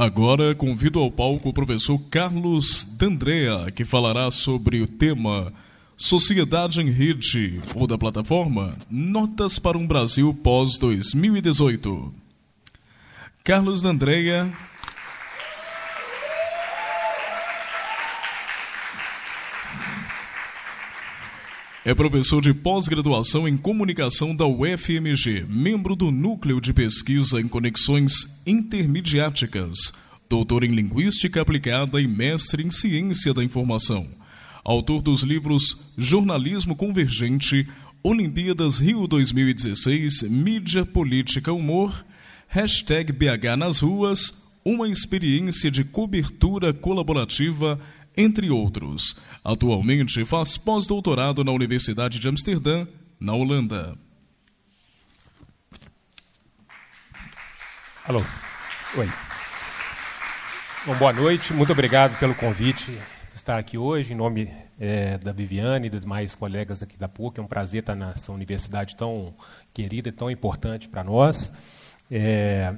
Agora convido ao palco o professor Carlos D'Andrea, que falará sobre o tema Sociedade em Rede ou da plataforma Notas para um Brasil pós-2018. Carlos D'Andrea. É professor de pós-graduação em comunicação da UFMG, membro do Núcleo de Pesquisa em Conexões Intermediáticas, doutor em Linguística Aplicada e mestre em Ciência da Informação. Autor dos livros Jornalismo Convergente, Olimpíadas Rio 2016, Mídia, Política, Humor, Hashtag BH nas Ruas, uma experiência de cobertura colaborativa entre outros. Atualmente faz pós-doutorado na Universidade de Amsterdã, na Holanda. Alô. Oi. Bom, boa noite, muito obrigado pelo convite estar aqui hoje, em nome é, da Viviane e dos demais colegas aqui da PUC. É um prazer estar nessa universidade tão querida e tão importante para nós. É,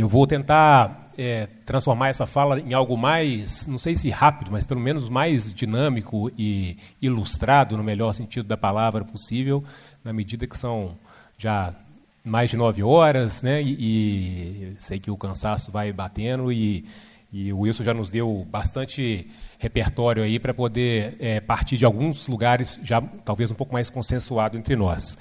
eu vou tentar é, transformar essa fala em algo mais, não sei se rápido, mas pelo menos mais dinâmico e ilustrado, no melhor sentido da palavra possível, na medida que são já mais de nove horas, né? E, e sei que o cansaço vai batendo e, e, o Wilson já nos deu bastante repertório aí para poder é, partir de alguns lugares já talvez um pouco mais consensuado entre nós.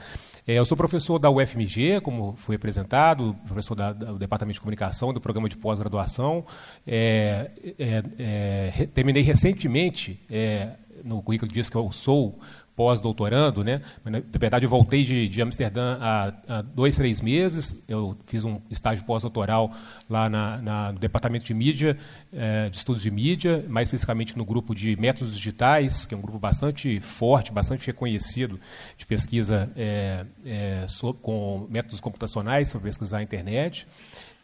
É, eu sou professor da UFMG, como foi apresentado, professor da, do Departamento de Comunicação, do programa de pós-graduação. É, é, é terminei recentemente, é, no currículo diz que eu sou pós-doutorando, né? Na verdade, eu voltei de, de Amsterdã há, há, dois, três meses. Eu fiz um estágio pós-doutoral lá na, na, no departamento de mídia, eh, de estudos de mídia, mais especificamente no grupo de métodos digitais, que é um grupo bastante forte, bastante reconhecido de pesquisa eh, eh, sobre, com métodos computacionais para pesquisar a internet.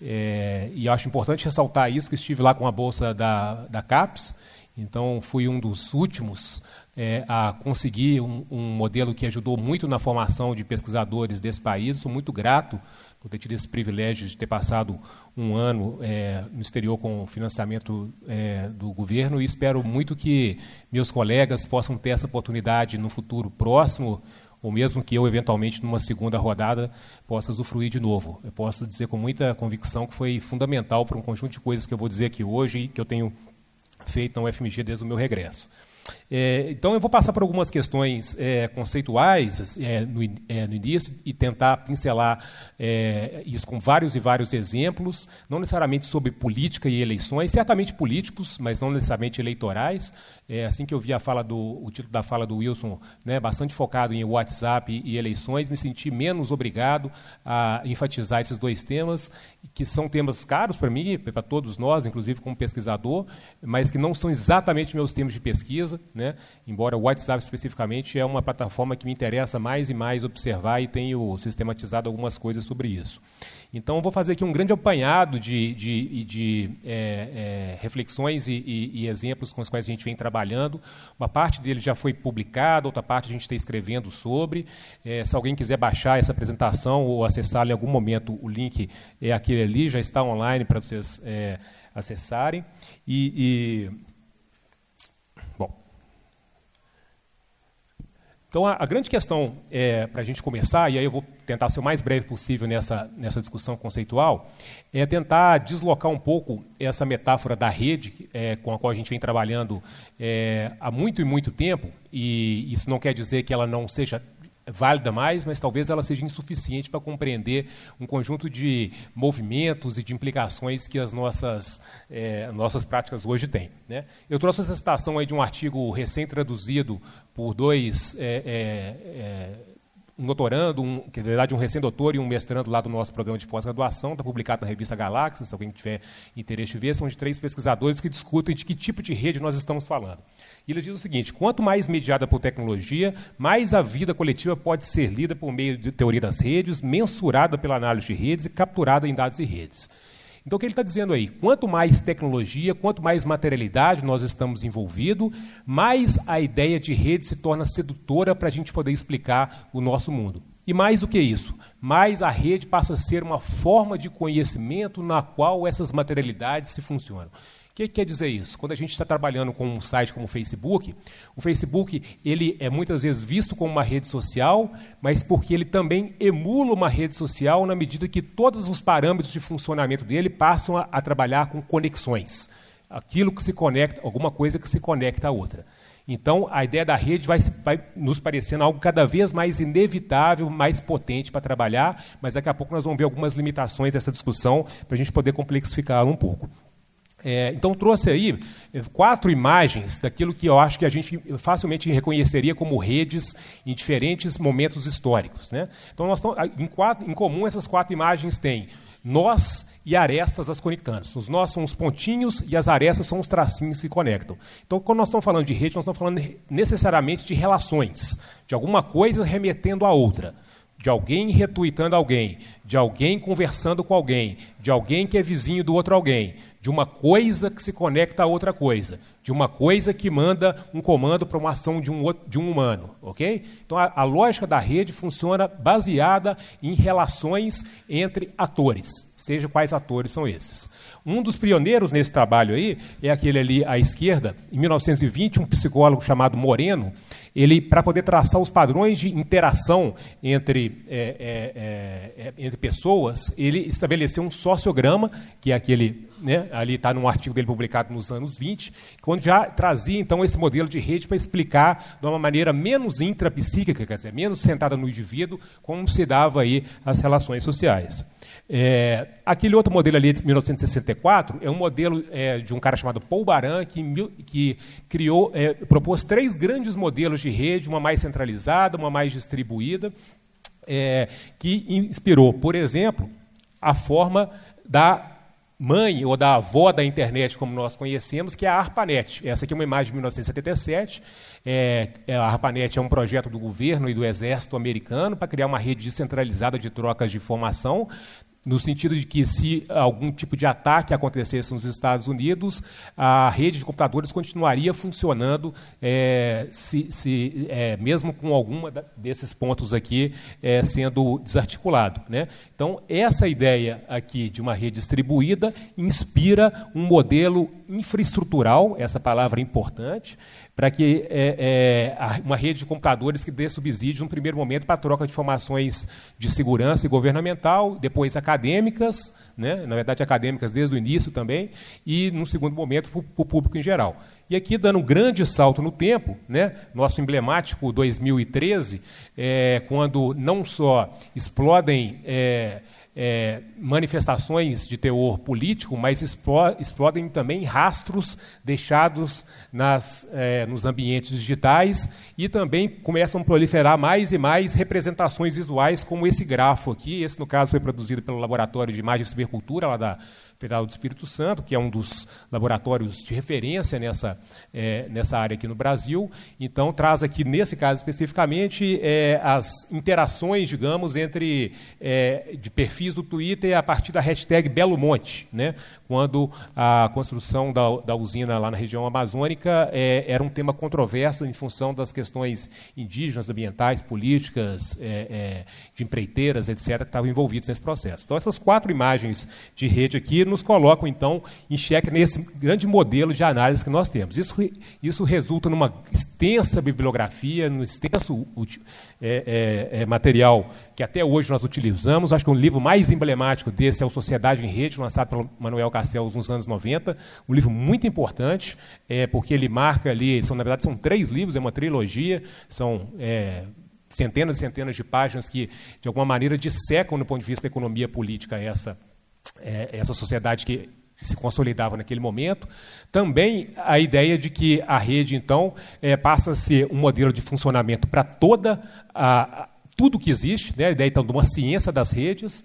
e acho importante ressaltar isso, que estive lá com a bolsa da, da CAPES, então fui um dos últimos é, a conseguir um, um, modelo que ajudou muito na formação de pesquisadores desse país. Sou muito grato por ter tido esse privilégio de ter passado um ano é, no exterior com o financiamento é, do governo e espero muito que meus colegas possam ter essa oportunidade no futuro próximo ou mesmo que eu, eventualmente, numa segunda rodada, possa usufruir de novo. Eu posso dizer com muita convicção que foi fundamental para um conjunto de coisas que eu vou dizer aqui hoje e que eu tenho feito na UFMG desde o meu regresso. É, então, eu vou passar por algumas questões é, conceituais é, no, é, no, início e tentar pincelar é, isso com vários e vários exemplos, não necessariamente sobre política e eleições, certamente políticos, mas não necessariamente eleitorais. Assim que eu vi a fala do, o título da fala do Wilson, né, bastante focado em WhatsApp e eleições, me senti menos obrigado a enfatizar esses dois temas, que são temas caros para mim, para todos nós, inclusive como pesquisador, mas que não são exatamente meus temas de pesquisa. Né? Embora o WhatsApp especificamente é uma plataforma que me interessa mais e mais observar e tenho sistematizado algumas coisas sobre isso. Então, vou fazer aqui um grande apanhado de, de, de é, é, reflexões e, e, e, exemplos com os quais a gente vem trabalhando. Uma parte dele já foi publicada, outra parte a gente está escrevendo sobre. É, se alguém quiser baixar essa apresentação ou acessá-la em algum momento, o link é aquele ali, já está online para vocês é, acessarem. e, e Então, a, a grande questão é, para a gente começar, e aí eu vou tentar ser o mais breve possível nessa, nessa discussão conceitual, é tentar deslocar um pouco essa metáfora da rede é, com a qual a gente vem trabalhando é, há muito e muito tempo, e isso não quer dizer que ela não seja válida mais, mas talvez ela seja insuficiente para compreender um conjunto de movimentos e de implicações que as nossas, é, nossas práticas hoje têm. Né? Eu trouxe essa citação aí de um artigo recém-traduzido por dois é, é um doutorando, um, que na verdade um recém-doutor e um mestrando lá do nosso programa de pós-graduação, está publicado na revista Galáxia, se alguém tiver interesse em ver, são de três pesquisadores que discutem de que tipo de rede nós estamos falando. E ele diz o seguinte: quanto mais mediada por tecnologia, mais a vida coletiva pode ser lida por meio de teoria das redes, mensurada pela análise de redes e capturada em dados e redes. Então, o que ele está dizendo aí? Quanto mais tecnologia, quanto mais materialidade nós estamos envolvidos, mais a ideia de rede se torna sedutora para a gente poder explicar o nosso mundo. E mais do que isso, mais a rede passa a ser uma forma de conhecimento na qual essas materialidades se funcionam. O que, que, quer dizer isso? Quando a gente está trabalhando com um site como o Facebook, o Facebook ele é muitas vezes visto como uma rede social, mas porque ele também emula uma rede social na medida que todos os parâmetros de funcionamento dele passam a, a trabalhar com conexões. Aquilo que se conecta, alguma coisa que se conecta a outra. Então, a ideia da rede vai, vai, nos parecendo algo cada vez mais inevitável, mais potente para trabalhar, mas daqui a pouco nós vamos ver algumas limitações dessa discussão para a gente poder complexificá-la um pouco. É, então, trouxe aí é, quatro imagens daquilo que eu acho que a gente facilmente reconheceria como redes em diferentes momentos históricos. Né? Então, nós em, quatro, em comum, essas quatro imagens têm nós e arestas as conectando. Os nós são os pontinhos e as arestas são os tracinhos que conectam. Então, quando nós estamos falando de rede, nós estamos falando necessariamente de relações, de alguma coisa remetendo a outra de alguém retuitando alguém, de alguém conversando com alguém, de alguém que é vizinho do outro alguém, de uma coisa que se conecta a outra coisa, de uma coisa que manda um comando para uma ação de um, de um humano, ok? Então a, a lógica da rede funciona baseada em relações entre atores, seja quais atores são esses. Um dos pioneiros nesse trabalho aí é aquele ali à esquerda, em 1920, um psicólogo chamado Moreno, ele para poder traçar os padrões de interação entre, é, é, é, entre pessoas, ele estabeleceu um sociograma, que é aquele, né, ali está num artigo dele publicado nos anos 20, quando já trazia então esse modelo de rede para explicar de uma maneira menos intrapsíquica, quer dizer, menos centrada no indivíduo, como se dava aí as relações sociais. É, aquele outro modelo ali de 1964 é um modelo é, de um cara chamado Paul Baran, que, que criou, é, propôs três grandes modelos de rede, uma mais centralizada, uma mais distribuída, é, que inspirou, por exemplo, a forma da mãe ou da avó da internet, como nós conhecemos, que é a ARPANET. Essa aqui é uma imagem de 1977. É, é, a ARPANET é um projeto do governo e do exército americano para criar uma rede descentralizada de trocas de informação no sentido de que se algum tipo de ataque acontecesse nos Estados Unidos, a rede de computadores continuaria funcionando, é, se, se é, mesmo com alguma desses pontos aqui é, sendo desarticulado. Né? Então, essa ideia aqui de uma rede distribuída inspira um modelo infraestrutural, essa palavra é importante, para que é, é, uma rede de computadores que dê subsídio, no primeiro momento, para a troca de informações de segurança e governamental, depois acadêmicas, né, na verdade acadêmicas desde o início também, e, no segundo momento, para o público em geral. E aqui, dando um grande salto no tempo, né, nosso emblemático 2013, é, quando não só explodem é, é, manifestações de teor político, mas explodem também rastros deixados nas, é, nos ambientes digitais e também começam a proliferar mais e mais representações visuais, como esse grafo aqui. Esse, no caso, foi produzido pelo Laboratório de Imagem e Cibercultura, lá da Federal do Espírito Santo, que é um dos laboratórios de referência nessa, é, nessa área aqui no Brasil. Então, traz aqui, nesse caso especificamente, é, as interações, digamos, entre é, de perfis do Twitter a partir da hashtag Belo Monte, né? quando a construção da, da usina lá na região amazônica é, era um tema controverso em função das questões indígenas, ambientais, políticas, é, é, de empreiteiras, etc., que estavam envolvidos nesse processo. Então, essas quatro imagens de rede aqui nos colocam, então, em xeque nesse grande modelo de análise que nós temos. Isso, isso resulta numa extensa bibliografia, num extenso é, é, é, material que até hoje nós utilizamos. Acho que um livro mais emblemático desse é o Sociedade em Rede, lançado pelo Manuel Castells nos anos 90. Um livro muito importante, é, porque ele marca ali, são, na verdade, são três livros, é uma trilogia, são é, centenas e centenas de páginas que, de alguma maneira, dissecam, do ponto de vista da economia política, essa é, essa sociedade que se consolidava naquele momento. Também a ideia de que a rede, então, é, passa a ser um modelo de funcionamento para toda a, tudo que existe, né? a ideia então, de uma ciência das redes,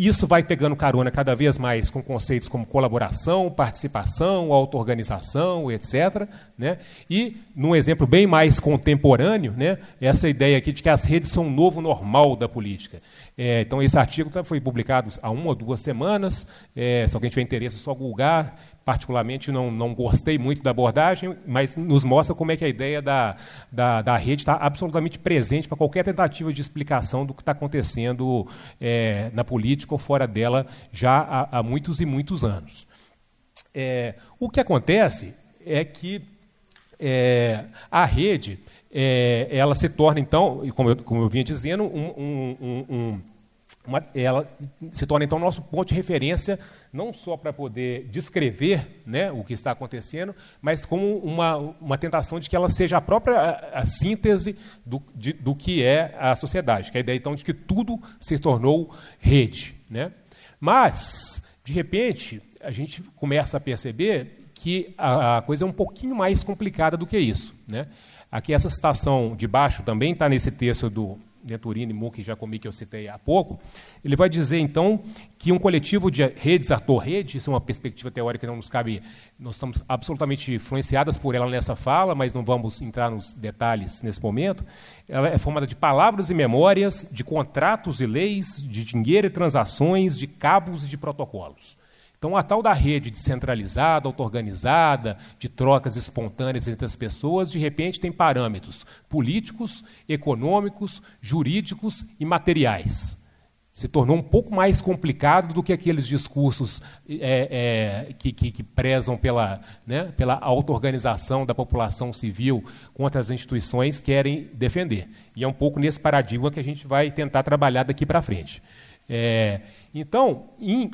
Isso vai pegando carona cada vez mais com conceitos como colaboração, participação, auto-organização, etc. Né? E, num exemplo bem mais contemporâneo, né, essa ideia aqui de que as redes são um novo normal da política. É, então, esse artigo tá, foi publicado há uma ou duas semanas. É, se alguém tiver interesse, é só googar. Particularmente, não, não gostei muito da abordagem, mas nos mostra como é que a ideia da, da, da rede está absolutamente presente para qualquer tentativa de explicação do que está acontecendo é, na política ou fora dela já há, há muitos e muitos anos. É, o que acontece é que é, a rede é, ela se torna, então, como eu, como eu vinha dizendo, um, um, um, uma, ela se torna então nosso ponto de referência não só para poder descrever né, o que está acontecendo, mas como uma, uma tentação de que ela seja a própria a, a síntese do, de, do que é a sociedade, que é a ideia então de que tudo se tornou rede. Né? Mas, de repente, a gente começa a perceber que a, a coisa é um pouquinho mais complicada do que isso. Né? Aqui essa citação de baixo também está nesse texto do Venturini, Muck e Jacomi, que eu citei há pouco, ele vai dizer, então, que um coletivo de redes, ator-rede, isso é uma perspectiva teórica que não nos cabe, nós estamos absolutamente influenciadas por ela nessa fala, mas não vamos entrar nos detalhes nesse momento. Ela é formada de palavras e memórias, de contratos e leis, de dinheiro e transações, de cabos e de protocolos. Então, a tal da rede descentralizada, auto-organizada, de trocas espontâneas entre as pessoas, de repente tem parâmetros políticos, econômicos, jurídicos e materiais. Se tornou um pouco mais complicado do que aqueles discursos é, é, que, que, que, prezam pela, né, pela auto-organização da população civil contra as instituições querem defender. E é um pouco nesse paradigma que a gente vai tentar trabalhar daqui para frente. É, então, em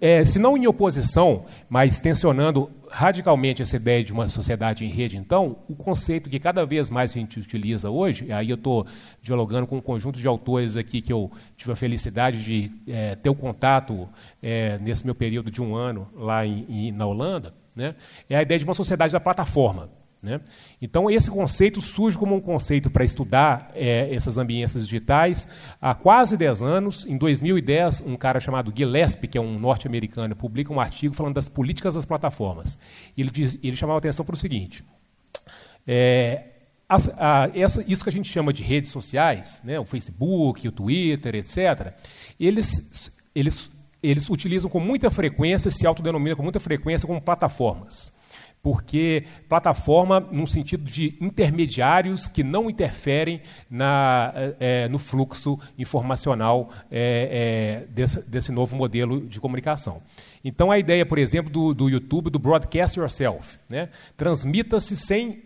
é, se não em oposição, mas tensionando radicalmente essa ideia de uma sociedade em rede, então, o conceito que cada vez mais a gente utiliza hoje, aí eu estou dialogando com um conjunto de autores aqui que eu tive a felicidade de é, ter o contato é, nesse meu período de um ano lá em, em, na Holanda, né, é a ideia de uma sociedade da plataforma. Né? Então, esse conceito surge como um conceito para estudar é, essas ambiências digitais há quase 10 anos. Em 2010, um cara chamado Gillespie, que é um norte-americano, publica um artigo falando das políticas das plataformas. Ele, diz, ele chamava atenção para o seguinte: é, a, a, essa, isso que a gente chama de redes sociais, né, o Facebook, o Twitter, etc., eles, eles, eles utilizam com muita frequência, se autodenominam com muita frequência como plataformas porque plataforma no sentido de intermediários que não interferem na, é, no fluxo informacional é, é, desse, desse, novo modelo de comunicação. Então, a ideia, por exemplo, do, do YouTube, do broadcast yourself, né? transmita-se sem,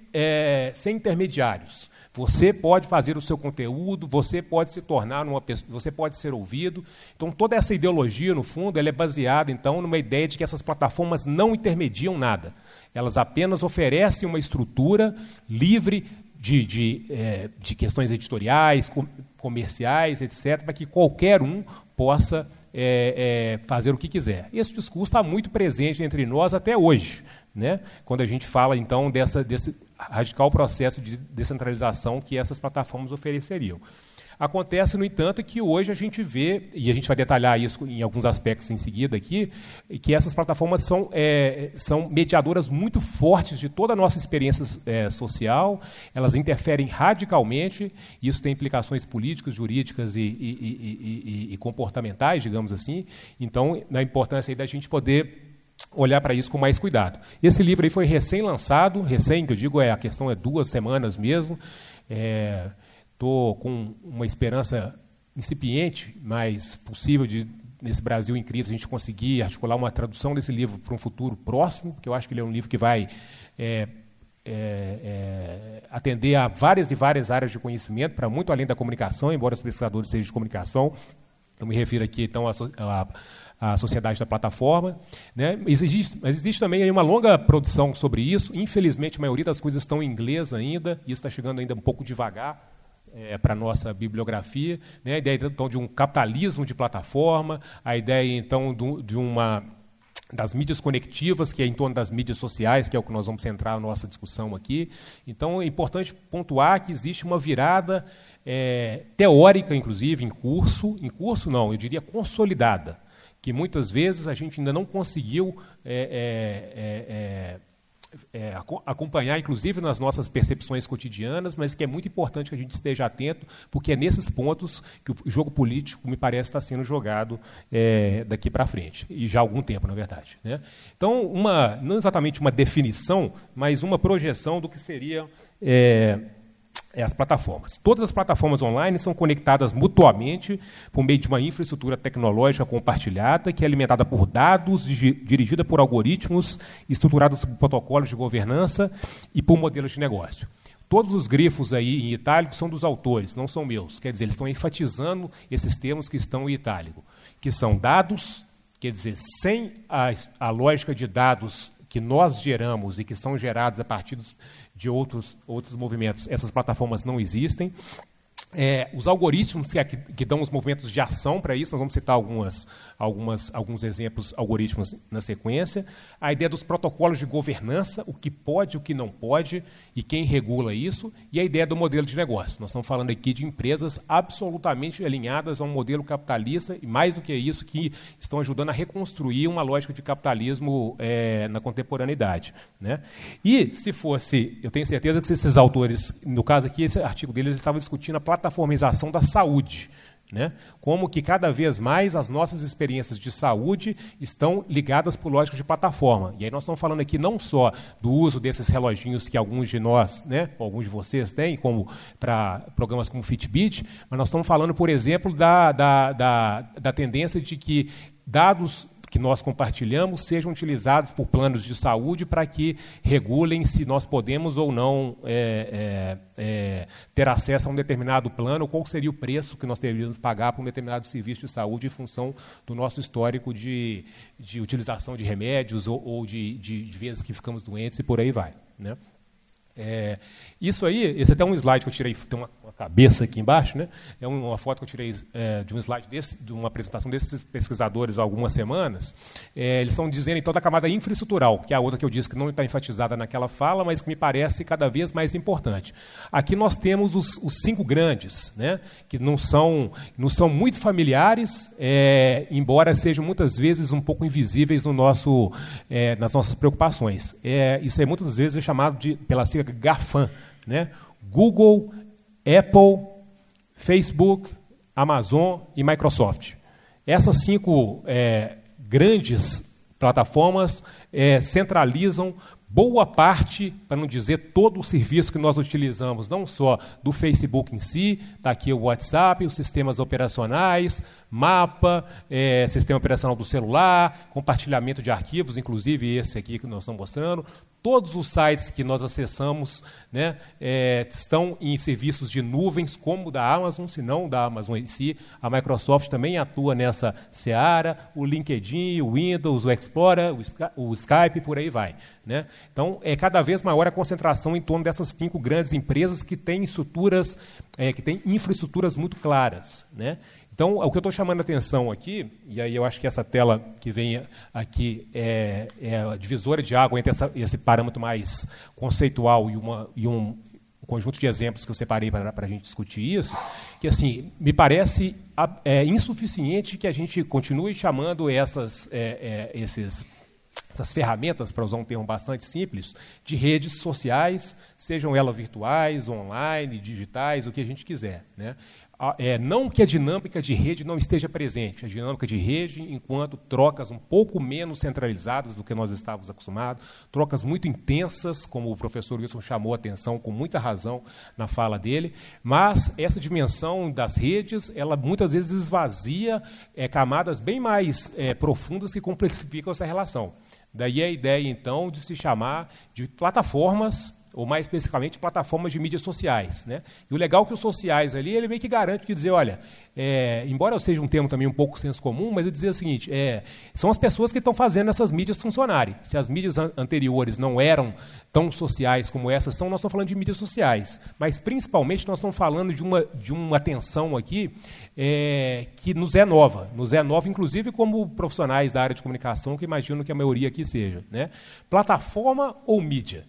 sem intermediários. Você pode fazer o seu conteúdo, você pode se tornar uma pessoa, você pode ser ouvido. Então toda essa ideologia, no fundo, ela é baseada então numa ideia de que essas plataformas não intermediam nada. Elas apenas oferecem uma estrutura livre de, de, é, de questões editoriais, com, comerciais, etc., para que qualquer um possa é, é, fazer o que quiser. Esse discurso está muito presente entre nós até hoje, né? quando a gente fala, então, dessa, desse radical processo de descentralização que essas plataformas ofereceriam. Acontece, no entanto, que hoje a gente vê, e a gente vai detalhar isso em alguns aspectos em seguida aqui, que essas plataformas são, é, são mediadoras muito fortes de toda a nossa experiência é, social, elas interferem radicalmente, isso tem implicações políticas, jurídicas e, e, e, e comportamentais, digamos assim. Então, na importância da gente poder olhar para isso com mais cuidado. Esse livro aí foi recém-lançado, recém, que eu digo, é a questão é duas semanas mesmo. É, Estou com uma esperança incipiente, mas possível de, nesse Brasil em crise, a gente conseguir articular uma tradução desse livro para um futuro próximo, porque eu acho que ele é um livro que vai é, é, é, atender a várias e várias áreas de conhecimento, para muito além da comunicação, embora os pesquisadores sejam de comunicação. Eu me refiro aqui, então, à, à sociedade da plataforma. Né? Existe, mas existe também uma longa produção sobre isso. Infelizmente, a maioria das coisas estão em inglês ainda, isso está chegando ainda um pouco devagar é, para a nossa bibliografia. Né? A ideia, então, de um capitalismo de plataforma, a ideia, então, do, de uma das mídias conectivas, que é em torno das mídias sociais, que é o que nós vamos centrar a nossa discussão aqui. Então, é importante pontuar que existe uma virada é, teórica, inclusive, em curso, em curso não, eu diria consolidada, que muitas vezes a gente ainda não conseguiu é, é, é é, acompanhar, inclusive nas nossas percepções cotidianas, mas que é muito importante que a gente esteja atento, porque é nesses pontos que o jogo político, me parece, está sendo jogado é, daqui para frente, e já há algum tempo, na verdade. Né? Então, uma, não exatamente uma definição, mas uma projeção do que seria. É, as plataformas. Todas as plataformas online são conectadas mutuamente por meio de uma infraestrutura tecnológica compartilhada, que é alimentada por dados, dirigida por algoritmos, estruturados por protocolos de governança e por modelos de negócio. Todos os grifos aí em itálico são dos autores, não são meus. Quer dizer, eles estão enfatizando esses termos que estão em itálico, que são dados, quer dizer, sem a, a lógica de dados que nós geramos e que são gerados a partir dos, de outros, outros movimentos, essas plataformas não existem. É, os algoritmos que, que, dão os movimentos de ação para isso, nós vamos citar algumas, algumas, alguns exemplos algoritmos na sequência. A ideia dos protocolos de governança, o que pode, o que não pode e quem regula isso. E a ideia do modelo de negócio. Nós estamos falando aqui de empresas absolutamente alinhadas a um modelo capitalista e, mais do que isso, que estão ajudando a reconstruir uma lógica de capitalismo é, na contemporaneidade. Né? E, se fosse, eu tenho certeza que esses autores, no caso aqui, esse artigo deles estavam discutindo a plataformização da saúde. Né? Como que cada vez mais as nossas experiências de saúde estão ligadas por lógica de plataforma. E aí nós estamos falando aqui não só do uso desses reloginhos que alguns de nós, né, alguns de vocês têm, como para programas como Fitbit, mas nós estamos falando, por exemplo, da, da, da, da tendência de que dados que nós compartilhamos sejam utilizados por planos de saúde para que regulem se nós podemos ou não é, é, é, ter acesso a um determinado plano, qual seria o preço que nós deveríamos pagar por um determinado serviço de saúde em função do nosso histórico de, de utilização de remédios ou, ou de, de, de vezes que ficamos doentes e por aí vai. Né? É, isso aí, esse é até um slide que eu tirei, tem uma, cabeça aqui embaixo, né? É uma foto que eu tirei é, de um slide desse, de uma apresentação desses pesquisadores há algumas semanas. É, eles estão dizendo então da camada infraestrutural, que é a outra que eu disse que não está enfatizada naquela fala, mas que me parece cada vez mais importante. Aqui nós temos os, os cinco grandes, né? Que não são, não são muito familiares, é, embora sejam muitas vezes um pouco invisíveis no nosso, é, nas nossas preocupações. É, isso é muitas vezes chamado de pela sigla GAFAM, né? Google, Apple, Facebook, Amazon e Microsoft. Essas cinco é, grandes plataformas é, centralizam boa parte, para não dizer todo o serviço que nós utilizamos, não só do Facebook em si, está aqui o WhatsApp, os sistemas operacionais, mapa, é, sistema operacional do celular, compartilhamento de arquivos, inclusive esse aqui que nós estamos mostrando, Todos os sites que nós acessamos né, é, estão em serviços de nuvens, como da Amazon, se não da Amazon em si. A Microsoft também atua nessa seara, o LinkedIn, o Windows, o Explorer, o Skype, por aí vai. Né? Então, é cada vez maior a concentração em torno dessas cinco grandes empresas que têm estruturas, é, que têm infraestruturas muito claras. Né? Então, o que eu estou chamando a atenção aqui, e aí eu acho que essa tela que vem aqui é, é a divisora de água entre essa, esse parâmetro mais conceitual e, uma, e um, conjunto de exemplos que eu separei para a gente discutir isso, que assim me parece é, insuficiente que a gente continue chamando essas, é, é, esses essas ferramentas, para usar um termo bastante simples, de redes sociais, sejam elas virtuais, online, digitais, o que a gente quiser. Né? É, não que a dinâmica de rede não esteja presente, a dinâmica de rede, enquanto trocas um pouco menos centralizadas do que nós estávamos acostumados, trocas muito intensas, como o professor Wilson chamou a atenção com muita razão na fala dele, mas essa dimensão das redes, ela muitas vezes esvazia é, camadas bem mais é, profundas que complexificam essa relação. Daí a ideia, então, de se chamar de plataformas ou mais especificamente plataformas de mídias sociais. Né? E o legal é que os sociais ali, ele meio que garante que dizer, olha, é, embora eu seja um termo também um pouco senso comum, mas eu dizer o seguinte, é, são as pessoas que estão fazendo essas mídias funcionarem. Se as mídias an anteriores não eram tão sociais como essas são, nós estamos falando de mídias sociais. Mas, principalmente, nós estamos falando de uma, de uma atenção aqui é, que nos é nova. Nos é nova, inclusive, como profissionais da área de comunicação, que imagino que a maioria aqui seja. Né? Plataforma ou mídia?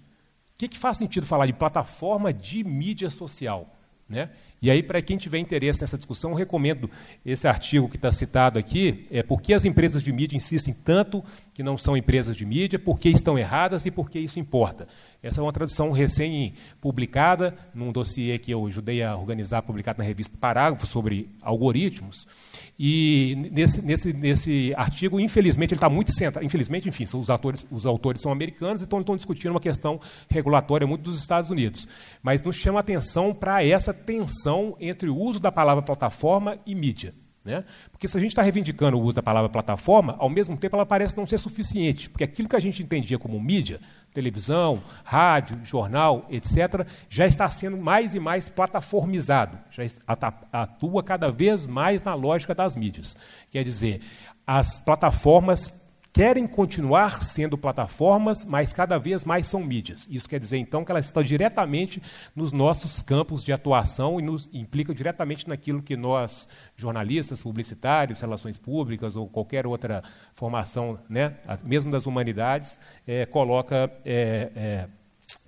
Que, que faz sentido falar de plataforma de mídia social? Né? E aí, para quem tiver interesse nessa discussão, recomendo esse artigo que está citado aqui, é por que as empresas de mídia insistem tanto que não são empresas de mídia, por que estão erradas e por que isso importa. Essa é uma tradução recém-publicada, num dossiê que eu ajudei a organizar, publicado na revista Parágrafo, sobre algoritmos. E nesse, nesse, nesse artigo, infelizmente, ele está muito centrado. Infelizmente, enfim, os, autores, os autores são americanos, então estão discutindo uma questão regulatória muito dos Estados Unidos. Mas nos chama atenção para essa tensão entre o uso da palavra plataforma e mídia. Né? Porque se a gente está reivindicando o uso da palavra plataforma, ao mesmo tempo ela parece não ser suficiente, porque aquilo que a gente entendia como mídia, televisão, rádio, jornal, etc., já está sendo mais e mais plataformizado, já atua cada vez mais na lógica das mídias. Quer dizer, as plataformas querem continuar sendo plataformas, mas cada vez mais são mídias. Isso quer dizer, então, que elas estão diretamente nos nossos campos de atuação e nos implica diretamente naquilo que nós, jornalistas, publicitários, relações públicas ou qualquer outra formação, né, mesmo das humanidades, é, coloca é, é,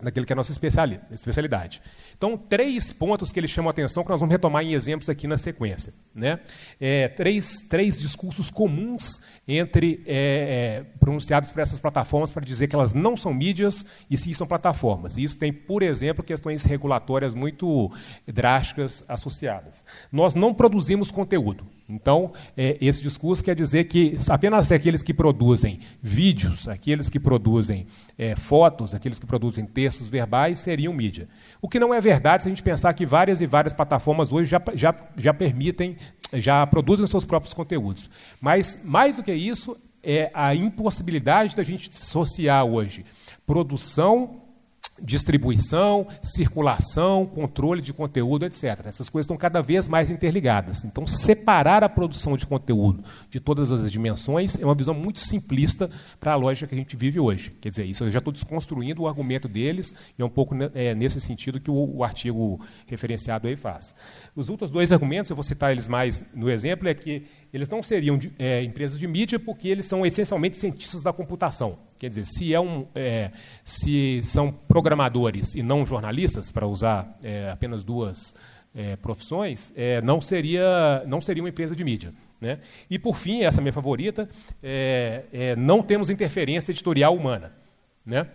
naquilo que é a nossa especialidade. Então, três pontos que ele chamam a atenção, que nós vamos retomar em exemplos aqui na sequência. Né? É, três, três discursos comuns entre é, é, pronunciados por essas plataformas para dizer que elas não são mídias e sim são plataformas. E isso tem, por exemplo, questões regulatórias muito drásticas associadas. Nós não produzimos conteúdo. Então, é, esse discurso quer dizer que apenas aqueles que produzem vídeos, aqueles que produzem é, fotos, aqueles que produzem textos verbais seriam mídia. O que não é verdade se a gente pensar que várias e várias plataformas hoje já, já, já permitem, já produzem seus próprios conteúdos. Mas, mais do que isso, é a impossibilidade da gente dissociar hoje produção distribuição, circulação, controle de conteúdo, etc. Essas coisas estão cada vez mais interligadas. Então, separar a produção de conteúdo de todas as dimensões é uma visão muito simplista para a lógica que a gente vive hoje. Quer dizer, isso eu já estou desconstruindo o argumento deles e é um pouco é, nesse sentido que o, o, artigo referenciado aí faz. Os outros dois argumentos, eu vou citar eles mais no exemplo, é que eles não seriam de, é, empresas de mídia porque eles são essencialmente cientistas da computação. Quer dizer, se, é um, é, se são programadores e não jornalistas, para usar é, apenas duas é, profissões, é, não, seria, não seria uma empresa de mídia. Né? E, por fim, essa é a minha favorita, não temos interferência editorial humana. Né?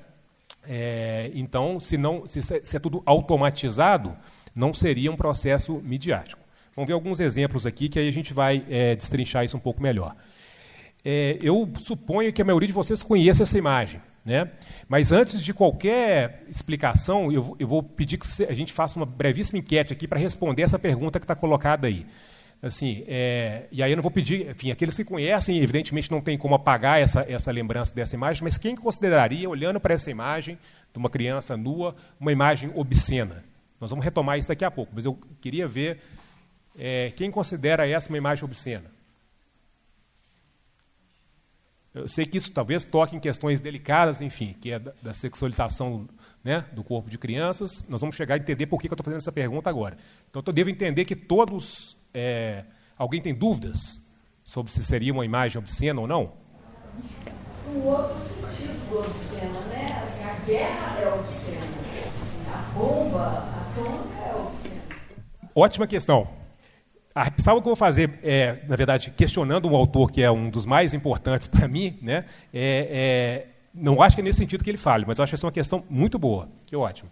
então, se, não, se, se é tudo automatizado, não seria um processo midiático. Vamos ver alguns exemplos aqui, que aí a gente vai destrinchar isso um pouco melhor. É, eu suponho que a maioria de vocês conhece essa imagem. Né? Mas antes de qualquer explicação, eu, eu vou pedir que a gente faça uma brevíssima enquete aqui para responder essa pergunta que está colocada aí. Assim, é, e aí eu não vou pedir, enfim, aqueles que conhecem, evidentemente não tem como apagar essa, essa lembrança dessa imagem, mas quem consideraria, olhando para essa imagem de uma criança nua, uma imagem obscena? Nós vamos retomar isso daqui a pouco, mas eu queria ver é, quem considera essa uma imagem obscena. Eu sei que isso talvez toque em questões delicadas, enfim, que é da, da sexualização né, do corpo de crianças. Nós vamos chegar a entender por que, que eu estou fazendo essa pergunta agora. Então, eu devo entender que todos. É, alguém tem dúvidas sobre se seria uma imagem obscena ou não? Um outro sentido do obsceno, né? Assim, a guerra é obscena. A bomba atômica é obscena. Ótima questão. A ressalva que eu vou fazer, é, na verdade, questionando um autor que é um dos mais importantes para mim, né, é, é, não acho que é nesse sentido que ele fale, mas acho essa uma questão muito boa, que é ótimo.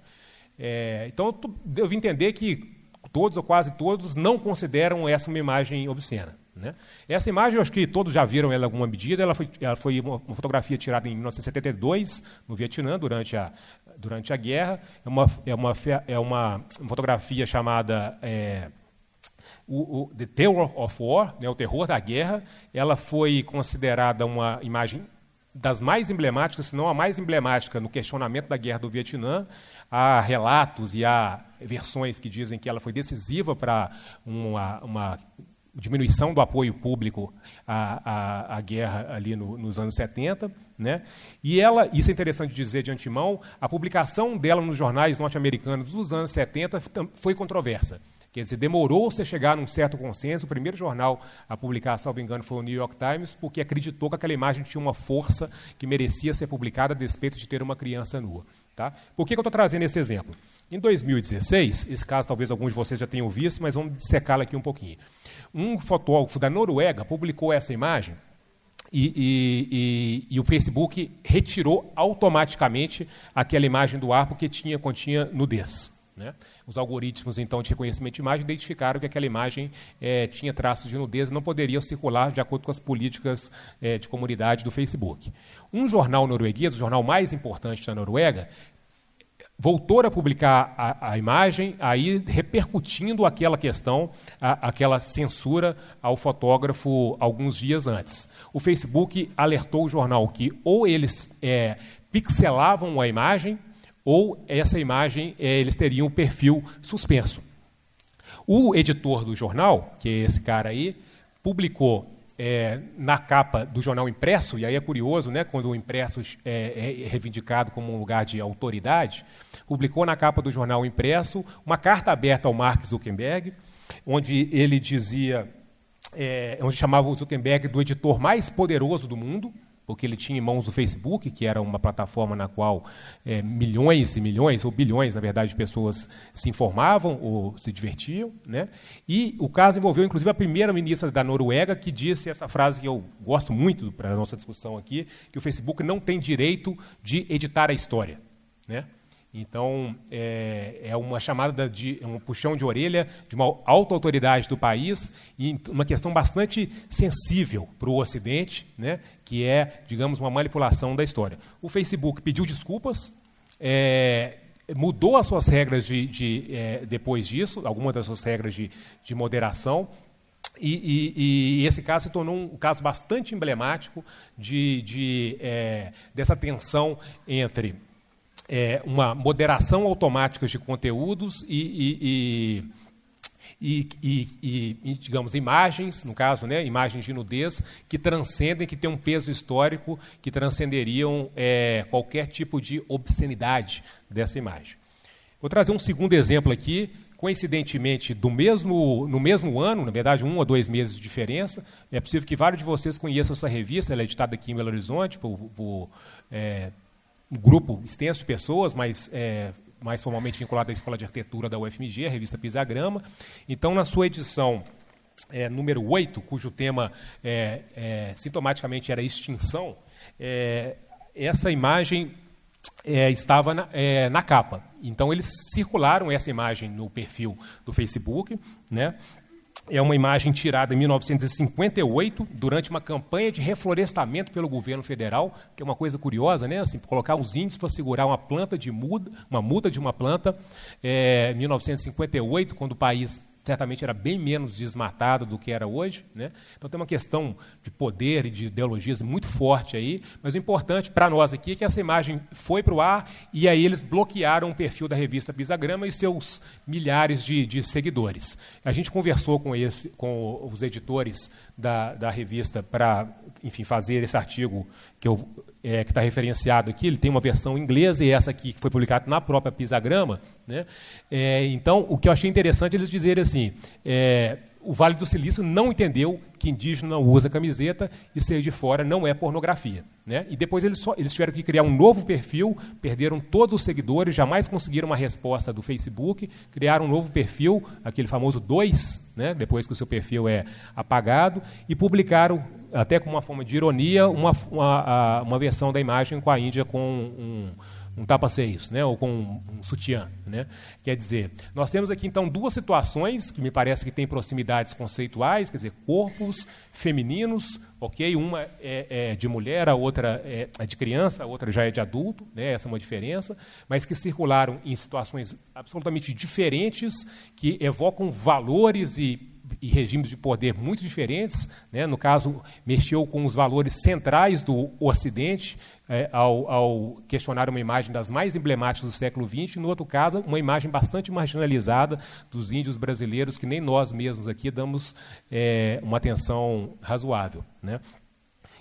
É, então, eu devo entender que todos ou quase todos não consideram essa uma imagem obscena. Né? Essa imagem, eu acho que todos já viram ela em alguma medida, ela foi, ela foi uma, uma, fotografia tirada em 1972, no Vietnã, durante a, durante a guerra. É uma, é uma, é uma fotografia chamada... É, o, o, The Terror of War, né, o terror da guerra, ela foi considerada uma imagem das mais emblemáticas, se não a mais emblemática no questionamento da guerra do Vietnã. Há relatos e há versões que dizem que ela foi decisiva para uma, uma diminuição do apoio público à, à, à guerra ali no, nos anos 70. Né? E ela, isso é interessante dizer de antemão, a publicação dela nos jornais norte-americanos dos anos 70 foi controversa. Quer dizer, demorou-se a chegar certo consenso. O primeiro jornal a publicar, salvo engano, foi o New York Times, porque acreditou que aquela imagem tinha uma força que merecia ser publicada a despeito de ter uma criança nua. Tá? Por que, que eu estou trazendo esse exemplo? Em 2016, esse caso talvez alguns de vocês já tenham visto, mas vamos secá-lo aqui um pouquinho. Um fotógrafo da Noruega publicou essa imagem e, e, e, e, o Facebook retirou automaticamente aquela imagem do ar porque tinha, continha nudez. Né? Os algoritmos, então, de reconhecimento de imagem identificaram que aquela imagem é, tinha traços de nudez e não poderia circular de acordo com as políticas é, de comunidade do Facebook. Um jornal norueguês, o jornal mais importante da Noruega, voltou a publicar a, a, imagem, aí repercutindo aquela questão, a, aquela censura ao fotógrafo alguns dias antes. O Facebook alertou o jornal que ou eles é, pixelavam a imagem, ou essa imagem é, eles teriam o perfil suspenso. O editor do jornal, que é esse cara aí, publicou é, na capa do jornal impresso, e aí é curioso, né, quando o impresso é, é, reivindicado como um lugar de autoridade, publicou na capa do jornal impresso uma carta aberta ao Mark Zuckerberg, onde ele dizia, é, onde chamava o Zuckerberg do editor mais poderoso do mundo, porque ele tinha em mãos o Facebook, que era uma plataforma na qual é, milhões e milhões, ou bilhões, na verdade, de pessoas se informavam ou se divertiam. Né? E o caso envolveu, inclusive, a primeira-ministra da Noruega, que disse essa frase que eu gosto muito para a nossa discussão aqui, que o Facebook não tem direito de editar a história. Né? Então, é, é, uma chamada de é um puxão de orelha de uma alta autoridade do país e uma questão bastante sensível para o Ocidente, né, que é, digamos, uma manipulação da história. O Facebook pediu desculpas, é, mudou as suas regras de, de é, depois disso, algumas das suas regras de, de moderação, e, e, e, esse caso se tornou um caso bastante emblemático de, de é, dessa tensão entre é, uma moderação automática de conteúdos e, e, e, e, digamos, imagens, no caso, né, imagens de nudez, que transcendem, que têm um peso histórico, que transcenderiam é, qualquer tipo de obscenidade dessa imagem. Vou trazer um segundo exemplo aqui, coincidentemente, do mesmo, no mesmo ano, na verdade, um ou dois meses de diferença. É possível que vários de vocês conheçam essa revista, ela é editada aqui em Belo Horizonte por, por é, um grupo extenso de pessoas, mas é, mais formalmente vinculado à Escola de Arquitetura da UFMG, a revista Pisagrama. Então, na sua edição é, número 8, cujo tema é, é, sintomaticamente era extinção, é, essa imagem é, estava na, é, na, capa. Então, eles circularam essa imagem no perfil do Facebook, né? É uma imagem tirada em 1958, durante uma campanha de reflorestamento pelo governo federal, que é uma coisa curiosa, né? Assim, colocar os índios para segurar uma planta de muda, uma muda de uma planta, é, em 1958, quando o país certamente era bem menos desmatado do que era hoje. Né? Então tem uma questão de poder e de ideologias muito forte aí, mas o importante para nós aqui é que essa imagem foi para o ar e aí eles bloquearam o perfil da revista Pisagrama e seus milhares de, de seguidores. A gente conversou com, esse, com os editores da, da revista para enfim, fazer esse artigo que é, está referenciado aqui, ele tem uma versão inglesa e essa aqui que foi publicada na própria Pisagrama. Né? É, então, o que eu achei interessante é eles dizerem assim: é, o Vale do Silício não entendeu que indígena não usa camiseta e ser de fora não é pornografia. Né? E depois eles, só, eles tiveram que criar um novo perfil, perderam todos os seguidores, jamais conseguiram uma resposta do Facebook, criaram um novo perfil, aquele famoso 2, né? depois que o seu perfil é apagado, e publicaram até com uma forma de ironia, uma, uma, uma versão da imagem com a Índia com um, um tapa-seios, né, ou com um, um sutiã. Né? Quer dizer, nós temos aqui então duas situações que me parece que têm proximidades conceituais, quer dizer, corpos femininos, ok? Uma é, é de mulher, a outra é, é de criança, a outra já é de adulto, né? essa é uma diferença, mas que circularam em situações absolutamente diferentes, que evocam valores e e regimes de poder muito diferentes. Né? No caso, mexeu com os valores centrais do Ocidente é, ao, ao, questionar uma imagem das mais emblemáticas do século XX. No outro caso, uma imagem bastante marginalizada dos índios brasileiros, que nem nós mesmos aqui damos é, uma atenção razoável. Né?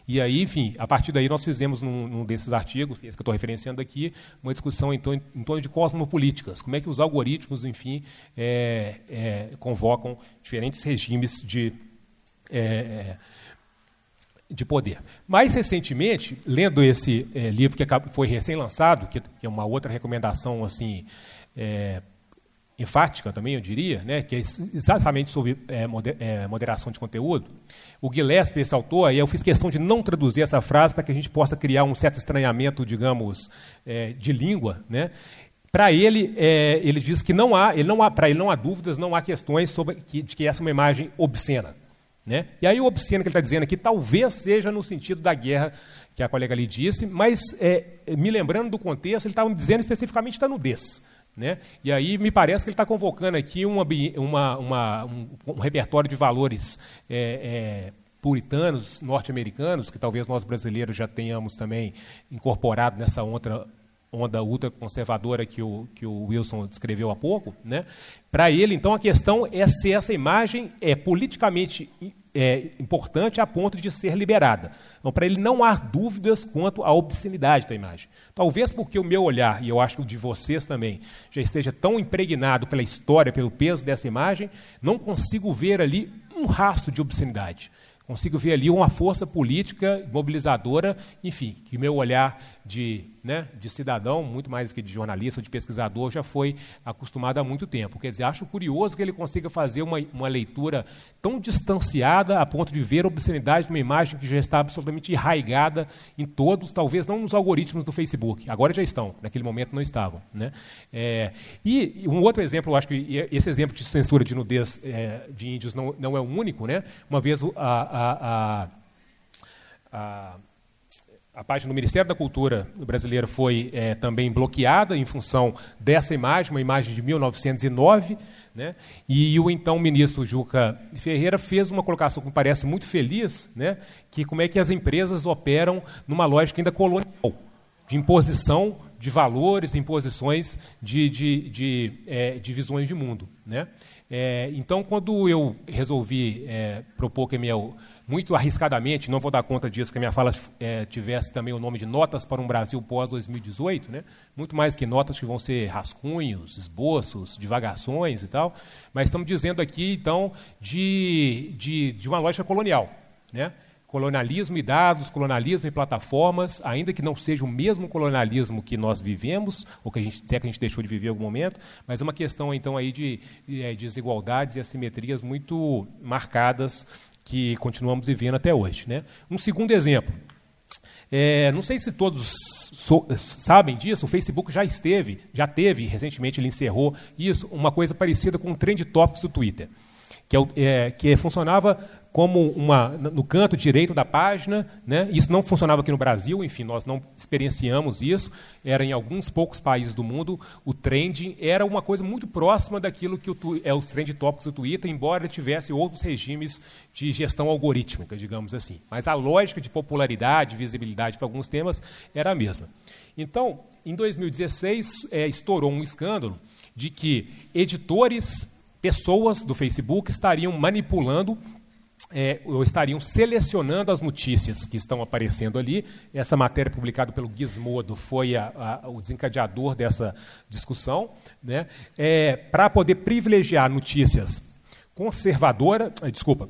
E aí, enfim, a partir daí nós fizemos num, num desses artigos, esse que eu estou referenciando aqui, uma discussão em torno, em torno, de cosmopolíticas, como é que os algoritmos, enfim, é, é, convocam diferentes regimes de, é, de poder. Mais recentemente, lendo esse é, livro que foi recém-lançado, que, que, é uma outra recomendação assim é, enfática também, eu diria, né, que é exatamente sobre é, moderação de conteúdo. O Gillespie, esse autor, e eu fiz questão de não traduzir essa frase para que a gente possa criar um certo estranhamento, digamos, de língua, né? Para ele, ele diz que não há, ele não há, para ele não há dúvidas, não há questões sobre que, de que essa é uma imagem obscena. Né? E aí o obsceno que ele está dizendo aqui talvez seja no sentido da guerra que a colega ali disse, mas é, me lembrando do contexto, ele estava dizendo especificamente da nudez. Né? E aí me parece que ele está convocando aqui uma, uma, uma, um, um, repertório de valores é, é, puritanos, norte-americanos, que talvez nós brasileiros já tenhamos também incorporado nessa outra onda ultraconservadora que o, que o Wilson descreveu há pouco. Né? Para ele, então, a questão é se essa imagem é politicamente é, importante a ponto de ser liberada. Então, para ele não há dúvidas quanto à obscenidade da imagem. Talvez porque o meu olhar, e eu acho que o de vocês também, já esteja tão impregnado pela história, pelo peso dessa imagem, não consigo ver ali um rastro de obscenidade. Consigo ver ali uma força política mobilizadora, enfim, que meu olhar de, né, de cidadão, muito mais que de jornalista de pesquisador, já foi acostumado há muito tempo. Quer dizer, acho curioso que ele consiga fazer uma, uma leitura tão distanciada a ponto de ver a obscenidade de uma imagem que já está absolutamente enraigada em todos, talvez não nos algoritmos do Facebook. Agora já estão, naquele momento não estavam. Né? É, e um outro exemplo, acho que esse exemplo de censura de nudez é, de índios não, não é o único. Né? Uma vez a, a, a, a a página do Ministério da Cultura brasileira foi é, também bloqueada em função dessa imagem, uma imagem de 1909, né? e o então ministro Juca Ferreira fez uma colocação que me parece muito feliz, né? que como é que as empresas operam numa lógica ainda colonial, de imposição de valores, de imposições de, de, de, é, de visões de mundo. Né? É, então, quando eu resolvi é, propor que meu muito arriscadamente, não vou dar conta disso, que a minha fala é, tivesse também o nome de Notas para um Brasil pós-2018, né? muito mais que notas que vão ser rascunhos, esboços, divagações e tal, mas estamos dizendo aqui, então, de, de, de uma lógica colonial. Né? Colonialismo e dados, colonialismo e plataformas, ainda que não seja o mesmo colonialismo que nós vivemos, ou que a gente, se é que a gente deixou de viver em algum momento, mas é uma questão então aí de, de é, desigualdades e assimetrias muito marcadas que continuamos vivendo até hoje. Né? Um segundo exemplo. É, não sei se todos so, sabem disso, o Facebook já esteve, já teve, recentemente ele encerrou isso, uma coisa parecida com o Trend Topics do Twitter, que, é, é, que funcionava como uma no canto direito da página, né? Isso não funcionava aqui no Brasil, enfim, nós não experienciamos isso. Era em alguns poucos países do mundo o trending era uma coisa muito próxima daquilo que o, é os trend topics do Twitter, embora tivesse outros regimes de gestão algorítmica, digamos assim. Mas a lógica de popularidade, visibilidade para alguns temas era a mesma. Então, em 2016, é, estourou um escândalo de que editores, pessoas do Facebook estariam manipulando é, ou estariam selecionando as notícias que estão aparecendo ali. Essa matéria publicada pelo Gizmodo foi a, a, o desencadeador dessa discussão, né, é, para poder privilegiar notícias conservadoras, eh, desculpa,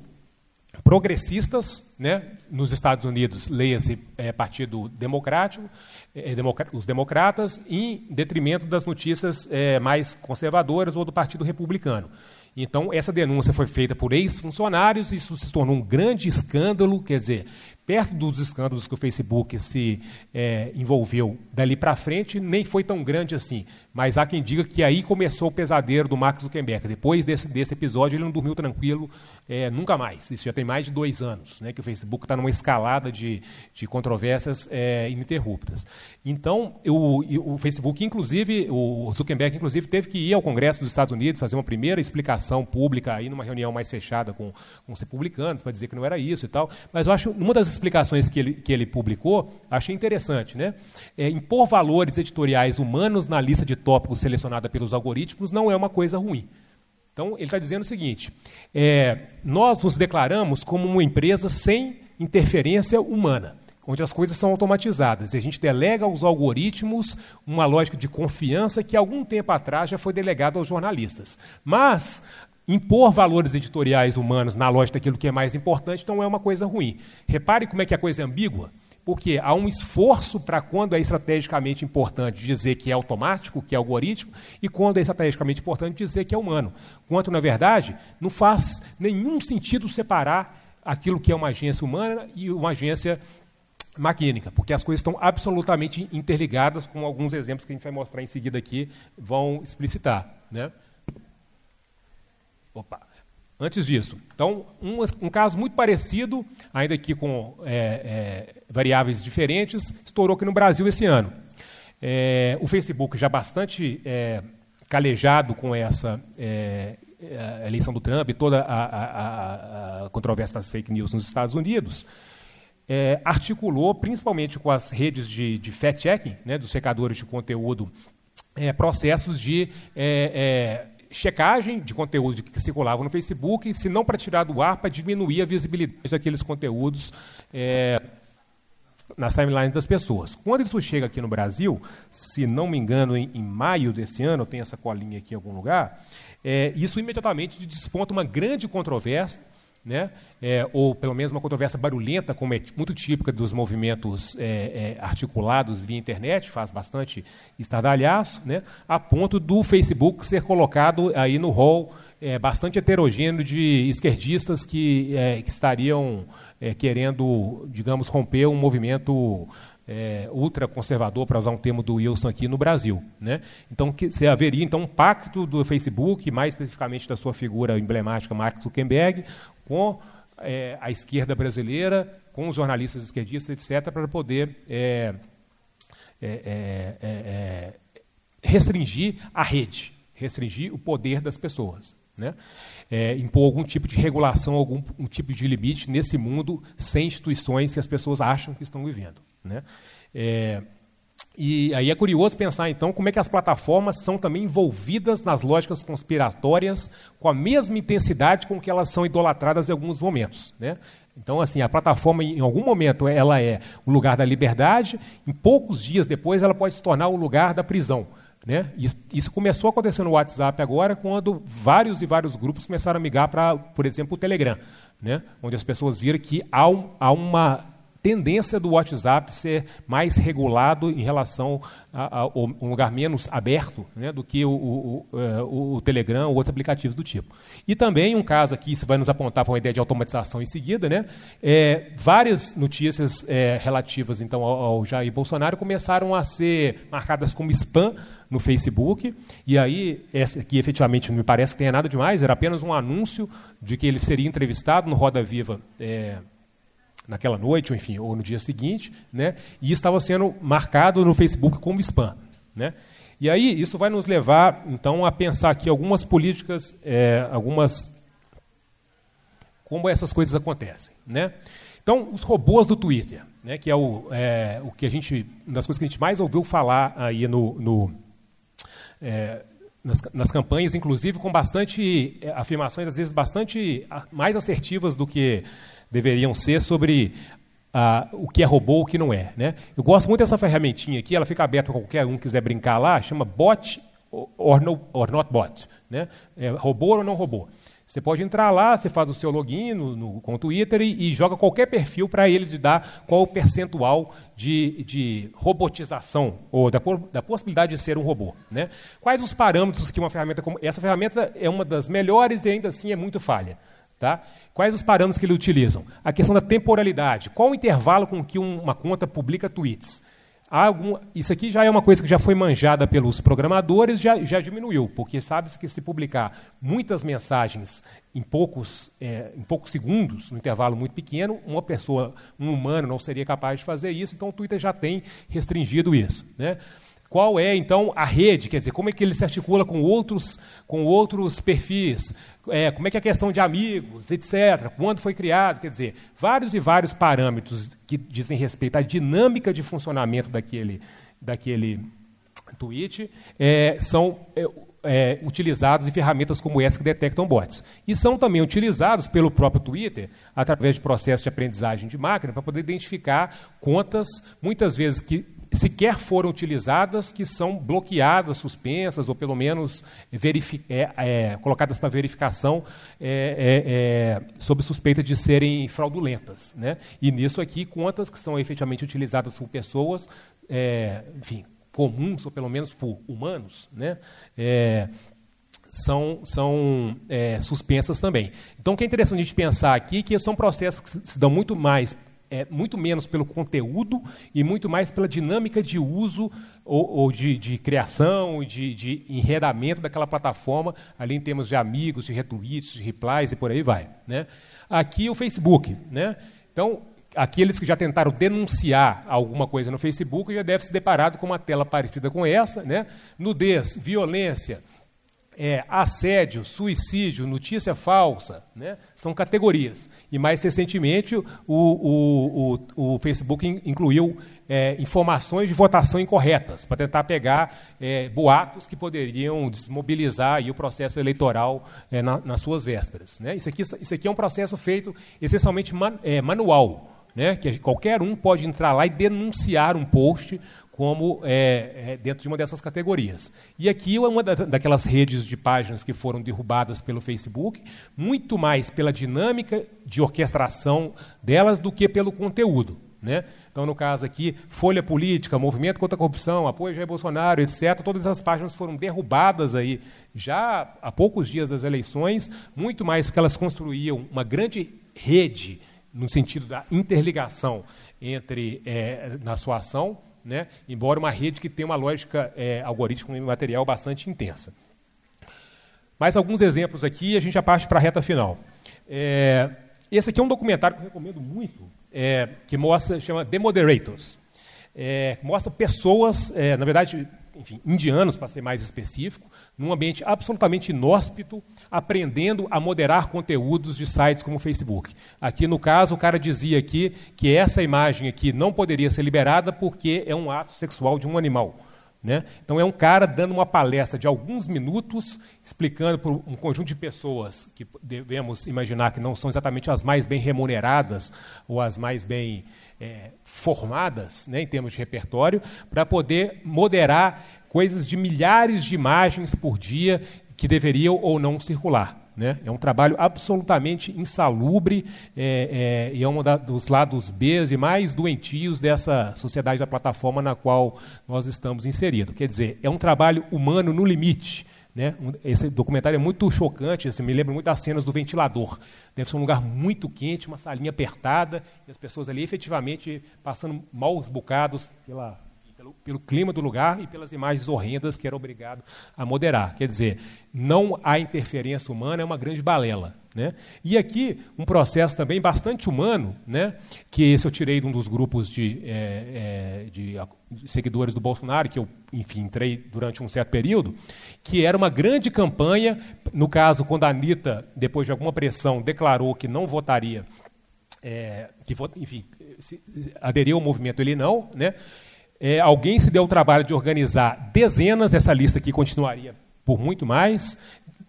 progressistas, né, nos Estados Unidos, leia-se é, Partido Democrático, é, os democratas, em detrimento das notícias é, mais conservadoras ou do Partido Republicano. Então, essa denúncia foi feita por ex-funcionários, isso se tornou um grande escândalo, quer dizer, perto dos escândalos que o Facebook se é, envolveu dali para frente, nem foi tão grande assim. Mas há quem diga que aí começou o pesadelo do Mark Zuckerberg. Depois desse, desse episódio, ele não dormiu tranquilo é, nunca mais. Isso já tem mais de dois anos, né, que o Facebook está numa escalada de, de controvérsias é, ininterruptas. Então, o, o Facebook, inclusive, o Zuckerberg, inclusive, teve que ir ao Congresso dos Estados Unidos fazer uma primeira explicação pública aí numa reunião mais fechada com, com os republicanos para dizer que não era isso e tal. Mas eu acho uma das explicações que ele, que ele publicou, achei interessante. Né? É, impor valores editoriais humanos na lista de tópicos selecionada pelos algoritmos não é uma coisa ruim. Então, ele está dizendo o seguinte: é, nós nos declaramos como uma empresa sem interferência humana, onde as coisas são automatizadas. E a gente delega aos algoritmos uma lógica de confiança que, algum tempo atrás, já foi delegada aos jornalistas. Mas impor valores editoriais humanos na lógica daquilo que é mais importante não é uma coisa ruim. Repare como é que a coisa é ambígua. Porque há um esforço para quando é estrategicamente importante dizer que é automático, que é algoritmo, e quando é estrategicamente importante dizer que é humano. Quanto, na verdade, não faz nenhum sentido separar aquilo que é uma agência humana e uma agência maquínica, porque as coisas estão absolutamente interligadas, com alguns exemplos que a gente vai mostrar em seguida aqui vão explicitar. Né? Opa. Antes disso, então, um, um caso muito parecido, ainda que com é, é, variáveis diferentes, estourou aqui no Brasil esse ano. É, o Facebook, já bastante é, calejado com essa é, é, eleição do Trump e toda a, a, a, controvérsia das fake news nos Estados Unidos, articulou, principalmente com as redes de, de fact-checking, né, dos secadores de conteúdo, processos de checagem de conteúdo que circulavam no Facebook, se não para tirar do ar, para diminuir a visibilidade daqueles conteúdos é, nas timelines das pessoas. Quando isso chega aqui no Brasil, se não me engano, em, em maio desse ano, eu tenho essa colinha aqui em algum lugar, é, isso imediatamente desponta uma grande controvérsia né? É, ou pelo menos uma controvérsia barulhenta, como é muito típica dos movimentos é, é, articulados via internet, faz bastante estardalhaço, né? a ponto do Facebook ser colocado aí no rol é, bastante heterogêneo de esquerdistas que, é, que estariam é, querendo, digamos, romper um movimento é, ultraconservador, para usar um termo do Wilson aqui no Brasil. Né? Então, que, você haveria então um pacto do Facebook, mais especificamente da sua figura emblemática, Mark Zuckerberg, com é, a esquerda brasileira, com os jornalistas esquerdistas, etc., para poder é é, é, é, restringir a rede, restringir o poder das pessoas. Né? É, impor algum tipo de regulação, algum um tipo de limite nesse mundo sem instituições que as pessoas acham que estão vivendo. Né? E aí é curioso pensar, então, como é que as plataformas são também envolvidas nas lógicas conspiratórias com a mesma intensidade com que elas são idolatradas em alguns momentos. Né? Então, assim, a plataforma, em algum momento, ela é o lugar da liberdade, em poucos dias depois, ela pode se tornar o lugar da prisão. Né? Isso começou a acontecer no WhatsApp agora, quando vários e vários grupos começaram a migrar para, por exemplo, o Telegram, né? onde as pessoas viram que há, um, há uma tendência do WhatsApp ser mais regulado em relação a, a, a um lugar menos aberto né, do que o, o, o, o, Telegram ou outros aplicativos do tipo. E também um caso aqui, isso vai nos apontar para uma ideia de automatização em seguida, né, é, várias notícias é, relativas então ao, ao Jair Bolsonaro começaram a ser marcadas como spam no Facebook, e aí, essa aqui efetivamente não me parece que tenha nada demais, era apenas um anúncio de que ele seria entrevistado no Roda Viva é, naquela noite, ou enfim, ou no dia seguinte, né? E estava sendo marcado no Facebook como spam, né? E aí isso vai nos levar então a pensar aqui algumas políticas, é, algumas como essas coisas acontecem, né? Então os robôs do Twitter, né? Que é o, é, o que a gente, uma das coisas que a gente mais ouviu falar aí no, no é, nas, nas, campanhas, inclusive com bastante é, afirmações às vezes bastante mais assertivas do que deveriam ser sobre ah, o que é robô o que não é. Né? Eu gosto muito dessa ferramentinha aqui, ela fica aberta para qualquer um que quiser brincar lá, chama bot or, no, or not bot. Né? É, robô ou não robô. Você pode entrar lá, você faz o seu login no, no, com o Twitter e, e joga qualquer perfil para ele te dar qual o percentual de, de robotização, ou da, da, possibilidade de ser um robô. Né? Quais os parâmetros que uma ferramenta como. Essa ferramenta é uma das melhores e ainda assim é muito falha. Tá? Quais os parâmetros que eles utilizam? A questão da temporalidade. Qual o intervalo com que uma conta publica tweets? Algum, isso aqui já é uma coisa que já foi manjada pelos programadores, já, já diminuiu, porque sabe-se que se publicar muitas mensagens em poucos, é, em poucos segundos, num intervalo muito pequeno, uma pessoa, um humano, não seria capaz de fazer isso, então o Twitter já tem restringido isso. Né? Qual é, então, a rede? Quer dizer, como é que ele se articula com outros, com outros perfis? É, como é que é a questão de amigos, etc. Quando foi criado? Quer dizer, vários e vários parâmetros que dizem respeito à dinâmica de funcionamento daquele, daquele tweet é, são é, é, utilizados em ferramentas como essa que detectam bots. E são também utilizados pelo próprio Twitter, através de processos de aprendizagem de máquina, para poder identificar contas, muitas vezes que sequer foram utilizadas, que são bloqueadas, suspensas, ou pelo menos é, é, colocadas para verificação é, é, é, sob suspeita de serem fraudulentas. Né? E nisso aqui, contas que são efetivamente utilizadas por pessoas, é, enfim, comuns, ou pelo menos por humanos, né? são, são suspensas também. Então, o que é interessante a gente pensar aqui que são processos que se dão muito mais é, muito menos pelo conteúdo e muito mais pela dinâmica de uso ou, ou de, de, criação, de, de enredamento daquela plataforma, ali em termos de amigos, de retweets, de replies e por aí vai. Né? Aqui o Facebook. Né? Então, aqueles que já tentaram denunciar alguma coisa no Facebook já devem se deparado com uma tela parecida com essa, né? nudez, violência, é, assédio, suicídio, notícia falsa, né? são categorias. E mais recentemente, o, o, o, o Facebook incluiu é, informações de votação incorretas, para tentar pegar é, boatos que poderiam desmobilizar o processo eleitoral é, na, nas suas vésperas. Né? Isso, aqui, isso aqui é um processo feito essencialmente man, é, manual. Né, que qualquer um pode entrar lá e denunciar um post como é, é, dentro de uma dessas categorias. E aqui é uma daquelas redes de páginas que foram derrubadas pelo Facebook, muito mais pela dinâmica de orquestração delas do que pelo conteúdo. Né? Então, no caso aqui, Folha Política, Movimento contra a Corrupção, Apoio Jair Bolsonaro, etc., todas essas páginas foram derrubadas aí já há poucos dias das eleições, muito mais porque elas construíam uma grande rede no sentido da interligação entre é, na sua ação né? embora uma rede que tem uma lógica é, algorítmica e material bastante intensa. Mais alguns exemplos aqui e a gente já parte para a reta final. É, esse aqui é um documentário que eu recomendo muito, é, que mostra, chama The Moderators. É, mostra pessoas, é, na verdade, enfim, indianos, para ser mais específico, num ambiente absolutamente inóspito, aprendendo a moderar conteúdos de sites como o Facebook. Aqui, no caso, o cara dizia aqui que essa imagem aqui não poderia ser liberada porque é um ato sexual de um animal. Né? Então, é um cara dando uma palestra de alguns minutos, explicando para um conjunto de pessoas que devemos imaginar que não são exatamente as mais bem remuneradas ou as mais bem é, formadas né, em termos de repertório, para poder moderar coisas de milhares de imagens por dia que deveriam ou não circular. Né? É um trabalho absolutamente insalubre é, é, e é um da, dos lados B e mais doentios dessa sociedade da plataforma na qual nós estamos inseridos. Quer dizer, é um trabalho humano no limite. Né? Esse documentário é muito chocante, assim, me lembra muito das cenas do ventilador. Deve ser um lugar muito quente, uma salinha apertada, e as pessoas ali efetivamente passando maus bocados pela pelo, pelo, clima do lugar e pelas imagens horrendas que era obrigado a moderar. Quer dizer, não há interferência humana, é uma grande balela. Né? E aqui, um processo também bastante humano, né? que esse eu tirei de um dos grupos de, é, é, de, seguidores do Bolsonaro, que eu, enfim, entrei durante um certo período, que era uma grande campanha, no caso, quando a Anitta, depois de alguma pressão, declarou que não votaria, é, que, enfim, aderiu ao movimento, ele não, né? é, alguém se deu o trabalho de organizar dezenas, essa lista aqui continuaria por muito mais,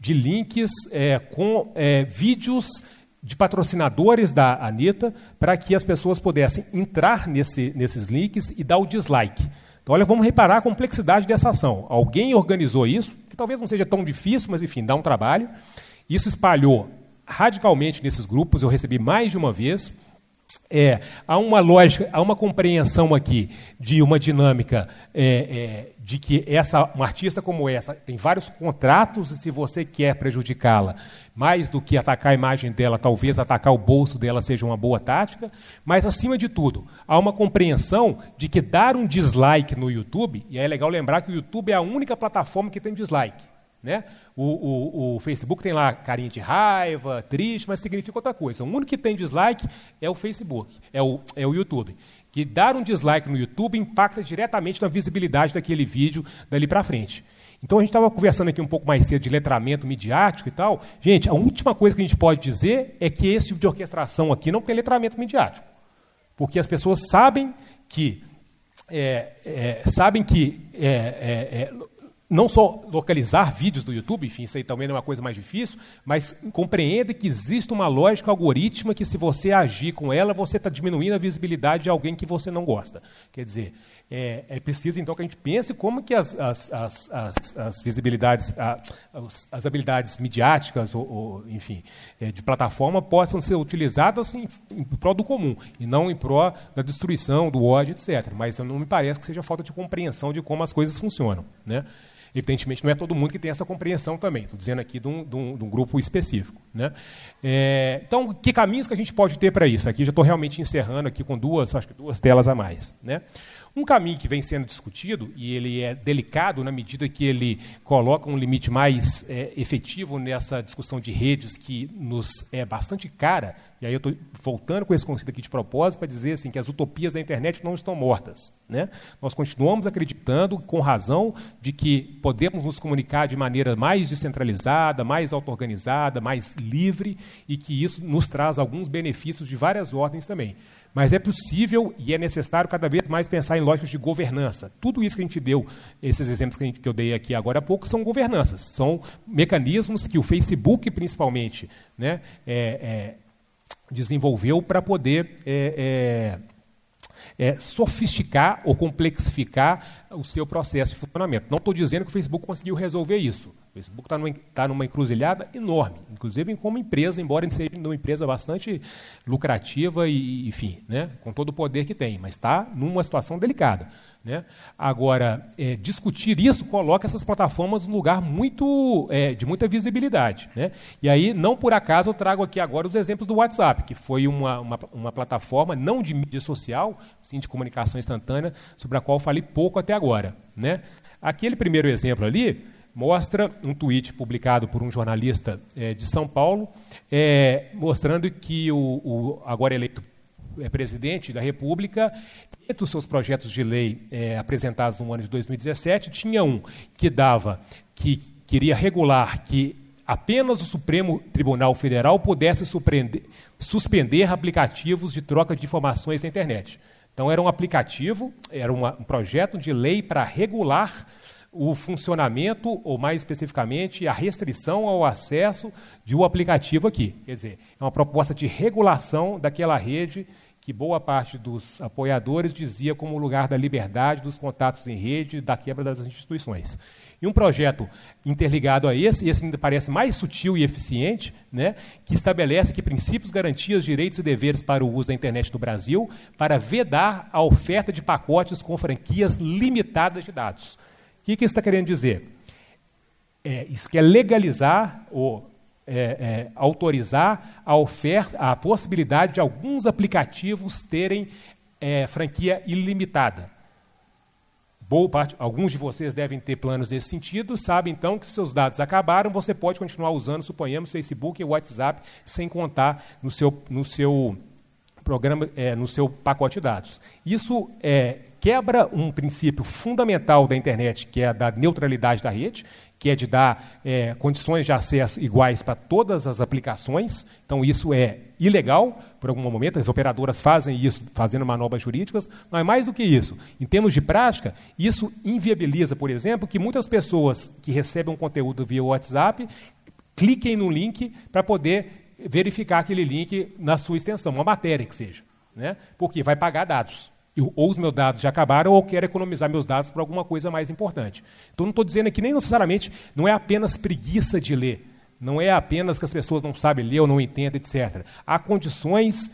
de links é, com é, vídeos de patrocinadores da Anitta, para que as pessoas pudessem entrar nesse, nesses links e dar o dislike. Então, olha, vamos reparar a complexidade dessa ação. Alguém organizou isso, que talvez não seja tão difícil, mas enfim, dá um trabalho. Isso espalhou radicalmente nesses grupos, eu recebi mais de uma vez é, há uma lógica, há uma compreensão aqui de uma dinâmica é, é, de que essa, uma artista como essa tem vários contratos e se você quer prejudicá-la mais do que atacar a imagem dela, talvez atacar o bolso dela seja uma boa tática, mas acima de tudo, há uma compreensão de que dar um dislike no YouTube, e é legal lembrar que o YouTube é a única plataforma que tem dislike. Né? O, o, o, Facebook tem lá carinha de raiva, triste, mas significa outra coisa. O único que tem dislike é o Facebook, é o, é o YouTube. Que dar um dislike no YouTube impacta diretamente na visibilidade daquele vídeo dali para frente. Então a gente estava conversando aqui um pouco mais cedo de letramento midiático e tal. Gente, a última coisa que a gente pode dizer é que esse tipo de orquestração aqui não tem letramento midiático. Porque as pessoas sabem que é, é, sabem que é, é, é não só localizar vídeos do YouTube, enfim, isso aí também não é uma coisa mais difícil, mas compreenda que existe uma lógica algorítmica que, se você agir com ela, você está diminuindo a visibilidade de alguém que você não gosta. Quer dizer, é, é, preciso então que a gente pense como que as, as, as, as, as visibilidades, as, as, habilidades midiáticas, ou, ou enfim, é, de plataforma possam ser utilizadas em, em prol do comum e não em prol da destruição, do ódio, etc. Mas não me parece que seja falta de compreensão de como as coisas funcionam, né? Evidentemente, não é todo mundo que tem essa compreensão também. Estou dizendo aqui de um, de um, de um grupo específico. Né? É, então, que caminhos que a gente pode ter para isso? Aqui já estou realmente encerrando aqui com duas, acho que duas telas a mais. Né? Um caminho que vem sendo discutido, e ele é delicado na medida que ele coloca um limite mais é, efetivo nessa discussão de redes que nos é bastante cara, e aí eu estou voltando com esse conceito aqui de propósito para dizer assim, que as utopias da internet não estão mortas. Né? Nós continuamos acreditando, com razão, de que podemos nos comunicar de maneira mais descentralizada, mais auto-organizada, mais livre, e que isso nos traz alguns benefícios de várias ordens também. Mas é possível e é necessário cada vez mais pensar em lógicas de governança. Tudo isso que a gente deu, esses exemplos que, gente, que eu dei aqui agora há pouco, são governanças, são mecanismos que o Facebook, principalmente, né, é, é, desenvolveu para poder é, é, é, sofisticar ou complexificar o seu processo de funcionamento. Não estou dizendo que o Facebook conseguiu resolver isso. Facebook está numa, tá numa encruzilhada enorme, inclusive como empresa, embora seja uma empresa bastante lucrativa e, enfim, né, com todo o poder que tem, mas está numa situação delicada. Né? Agora, é, discutir isso coloca essas plataformas num lugar muito é, de muita visibilidade. Né? E aí, não por acaso, eu trago aqui agora os exemplos do WhatsApp, que foi uma, uma, uma plataforma não de mídia social, sim de comunicação instantânea, sobre a qual falei pouco até agora. Né? Aquele primeiro exemplo ali mostra um tweet publicado por um jornalista é, de São Paulo, é, mostrando que o, o, agora eleito é, presidente da República, entre os seus projetos de lei é, apresentados no ano de 2017, tinha um que dava, que queria regular que apenas o Supremo Tribunal Federal pudesse suspender aplicativos de troca de informações na internet. Então, era um aplicativo, era uma, um projeto de lei para regular o funcionamento, ou mais especificamente, a restrição ao acesso de um aplicativo aqui. Quer dizer, é uma proposta de regulação daquela rede que boa parte dos apoiadores dizia como lugar da liberdade, dos contatos em rede, da quebra das instituições. E um projeto interligado a esse, esse ainda parece mais sutil e eficiente, né, que estabelece que princípios, garantias, direitos e deveres para o uso da internet no Brasil, para vedar a oferta de pacotes com franquias limitadas de dados. O que, que está querendo dizer? É, isso quer legalizar ou é, é, autorizar a oferta, a possibilidade de alguns aplicativos terem é, franquia ilimitada. Boa parte, alguns de vocês devem ter planos nesse sentido, sabem então que se seus dados acabaram, você pode continuar usando, suponhamos, Facebook e WhatsApp, sem contar no seu, no seu programa, é, no seu pacote de dados. Isso é, quebra um princípio fundamental da internet, que é da neutralidade da rede, que é de dar é, condições de acesso iguais para todas as aplicações. Então, isso é ilegal, por algum momento, as operadoras fazem isso, fazendo manobras jurídicas, mas mais do que isso, em termos de prática, isso inviabiliza, por exemplo, que muitas pessoas que recebem um conteúdo via WhatsApp cliquem no link para poder verificar aquele link na sua extensão, uma matéria que seja. Né? Porque vai pagar dados. ou os meus dados já acabaram, ou eu quero economizar meus dados para alguma coisa mais importante. Então, não estou dizendo aqui nem necessariamente, não é apenas preguiça de ler, não é apenas que as pessoas não sabem ler ou não entendem, etc. Há condições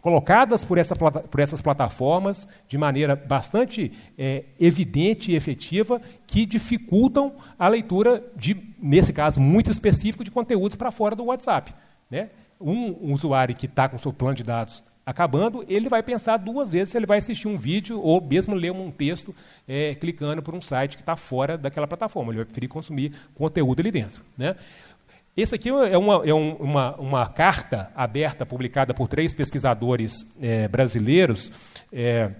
colocadas por, essa, por essas plataformas de maneira bastante é, evidente e efetiva, que dificultam a leitura de, nesse caso, muito específico, de conteúdos para fora do WhatsApp. Né? Um, usuário que está com o seu plano de dados acabando, ele vai pensar duas vezes se ele vai assistir um vídeo ou mesmo ler um texto é, clicando por um site que está fora daquela plataforma. Ele vai preferir consumir conteúdo ali dentro. Né? Esse aqui é, uma, é um, uma, uma, carta aberta, publicada por três pesquisadores é, brasileiros. É,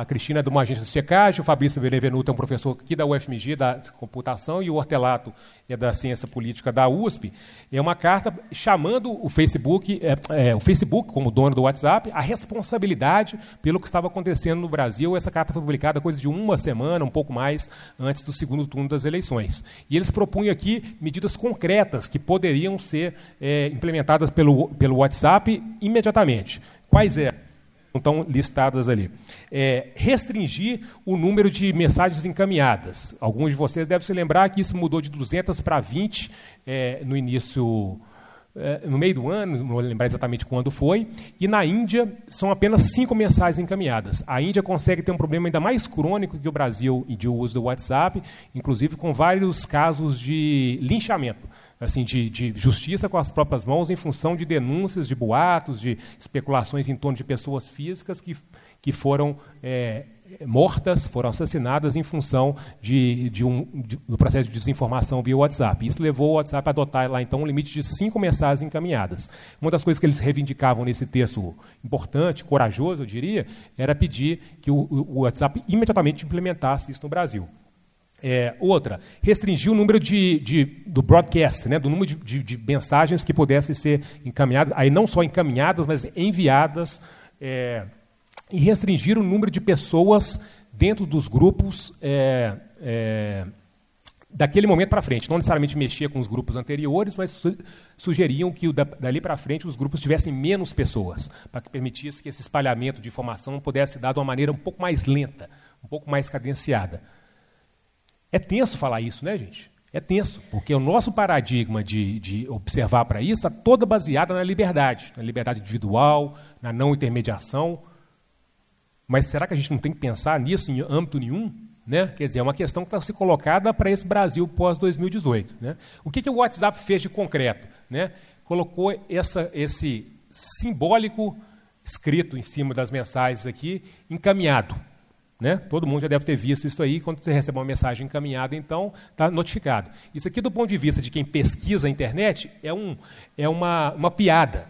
a Cristina é de uma agência de checagem, o Fabrício Benevenuto é um professor aqui da UFMG, da computação, e o Hortelato é da ciência política da USP. É uma carta chamando o Facebook, é, é, o Facebook como dono do WhatsApp, a responsabilidade pelo que estava acontecendo no Brasil. Essa carta foi publicada coisa de uma semana, um pouco mais, antes do segundo turno das eleições. E eles propunham aqui medidas concretas que poderiam ser é, implementadas pelo, pelo WhatsApp imediatamente. Quais eram? É? estão listadas ali. É, restringir o número de mensagens encaminhadas. Alguns de vocês devem se lembrar que isso mudou de 200 para 20 é, no início, é, no meio do ano, não vou lembrar exatamente quando foi. E na Índia são apenas cinco mensagens encaminhadas. A Índia consegue ter um problema ainda mais crônico que o Brasil de uso do WhatsApp, inclusive com vários casos de linchamento assim, de, de, justiça com as próprias mãos em função de denúncias, de boatos, de especulações em torno de pessoas físicas que, que foram é, mortas, foram assassinadas em função de, de um, de, do processo de desinformação via WhatsApp. Isso levou o WhatsApp a adotar lá então um limite de cinco mensagens encaminhadas. Uma das coisas que eles reivindicavam nesse texto importante, corajoso, eu diria, era pedir que o, o WhatsApp imediatamente implementasse isso no Brasil. É, outra, restringir o número de, de, do broadcast, né, do número de, de, de, mensagens que pudessem ser encaminhadas, aí não só encaminhadas, mas enviadas, é, e restringir o número de pessoas dentro dos grupos é, é daquele momento para frente. Não necessariamente mexia com os grupos anteriores, mas su sugeriam que dali para frente os grupos tivessem menos pessoas, para que permitisse que esse espalhamento de informação pudesse dado de uma maneira um pouco mais lenta, um pouco mais cadenciada. É tenso falar isso, né, gente? É tenso, porque o nosso paradigma de, de observar para isso está toda baseada na liberdade, na liberdade individual, na não intermediação. Mas será que a gente não tem que pensar nisso em âmbito nenhum? Né? Quer dizer, é uma questão que está se colocada para esse Brasil pós-2018. Né? O que, que o WhatsApp fez de concreto? Né? Colocou essa, esse simbólico escrito em cima das mensagens aqui, encaminhado. Né? Todo mundo já deve ter visto isso aí. Quando você recebe uma mensagem encaminhada, então está notificado. Isso aqui, do ponto de vista de quem pesquisa a internet, é, um, é uma, uma piada.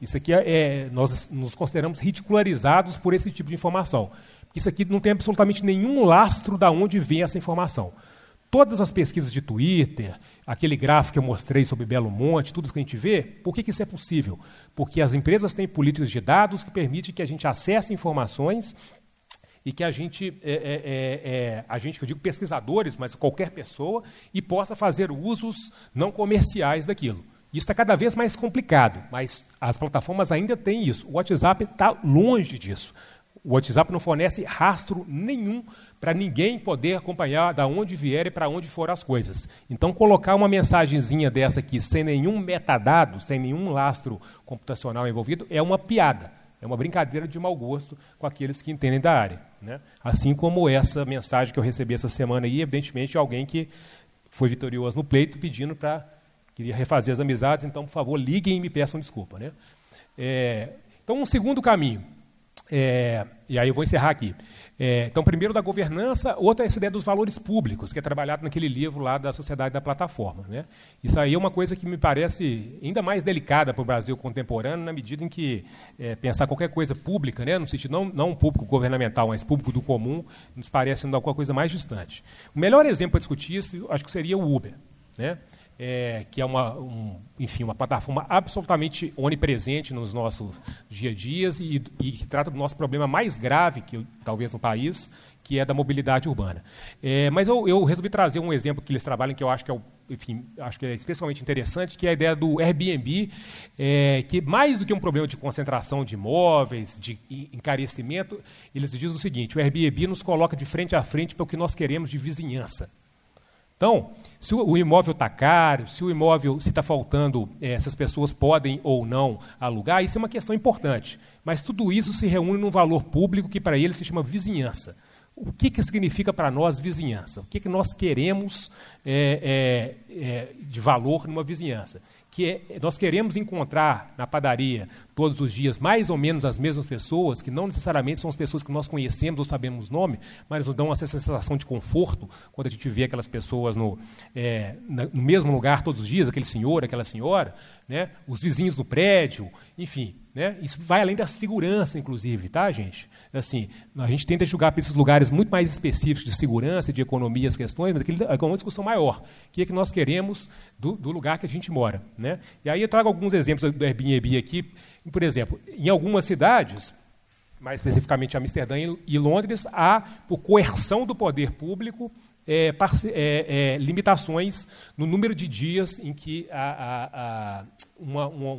Isso aqui é, é, nós nos consideramos ridicularizados por esse tipo de informação. Isso aqui não tem absolutamente nenhum lastro da onde vem essa informação. Todas as pesquisas de Twitter, aquele gráfico que eu mostrei sobre Belo Monte, tudo isso que a gente vê, por que, que isso é possível? Porque as empresas têm políticas de dados que permitem que a gente acesse informações e que a gente, é, é, é, é, a gente, eu digo pesquisadores, mas qualquer pessoa, e possa fazer usos não comerciais daquilo. Isso está cada vez mais complicado, mas as plataformas ainda têm isso. O WhatsApp está longe disso. O WhatsApp não fornece rastro nenhum para ninguém poder acompanhar da onde vier e para onde for as coisas. Então, colocar uma mensagenzinha dessa aqui sem nenhum metadado, sem nenhum lastro computacional envolvido, é uma piada. É uma brincadeira de mau gosto com aqueles que entendem da área. Né? Assim como essa mensagem que eu recebi essa semana aí, evidentemente, alguém que foi vitorioso no pleito pedindo para. queria refazer as amizades, então, por favor, liguem e me peçam desculpa. Né? É, então, um segundo caminho. É, e aí eu vou encerrar aqui. É, então, primeiro da governança, outra é essa ideia dos valores públicos, que é trabalhado naquele livro lá da Sociedade da Plataforma. Né? Isso aí é uma coisa que me parece ainda mais delicada para o Brasil contemporâneo, na medida em que é, pensar qualquer coisa pública, né, no sentido não, não público governamental, mas público do comum, nos parece alguma coisa mais distante. O melhor exemplo para discutir isso, acho que seria o Uber. Né? É, que é uma, um, enfim, uma plataforma absolutamente onipresente nos nossos dia a dias e, e que trata do nosso problema mais grave, que talvez no país, que é da mobilidade urbana. É, mas eu, eu, resolvi trazer um exemplo que eles trabalham que eu acho que é, enfim, acho que é especialmente interessante, que é a ideia do Airbnb, é, que mais do que um problema de concentração de imóveis, de encarecimento, eles dizem o seguinte: o Airbnb nos coloca de frente a frente para o que nós queremos de vizinhança. Então, se o imóvel está caro, se o imóvel, se está faltando, é, se as pessoas podem ou não alugar, isso é uma questão importante. Mas tudo isso se reúne num valor público que para ele se chama vizinhança. O que, que significa para nós vizinhança? O que, que nós queremos é, é de valor numa vizinhança? que é, nós queremos encontrar na padaria todos os dias mais ou menos as mesmas pessoas, que não necessariamente são as pessoas que nós conhecemos ou sabemos o nome, mas nos dão essa sensação de conforto quando a gente vê aquelas pessoas no, é, no mesmo lugar todos os dias, aquele senhor, aquela senhora, né, os vizinhos no prédio, enfim. Né? Isso vai além da segurança, inclusive, tá, gente? Assim, a gente tenta julgar para esses lugares muito mais específicos de segurança, de economia, as questões, mas é uma discussão maior. O que é que nós queremos do, do, lugar que a gente mora, né? E aí eu trago alguns exemplos do Airbnb aqui. Por exemplo, em algumas cidades, mais especificamente Amsterdã e Londres, há, por coerção do poder público, é, é, é, limitações no número de dias em que a, a, a uma, uma,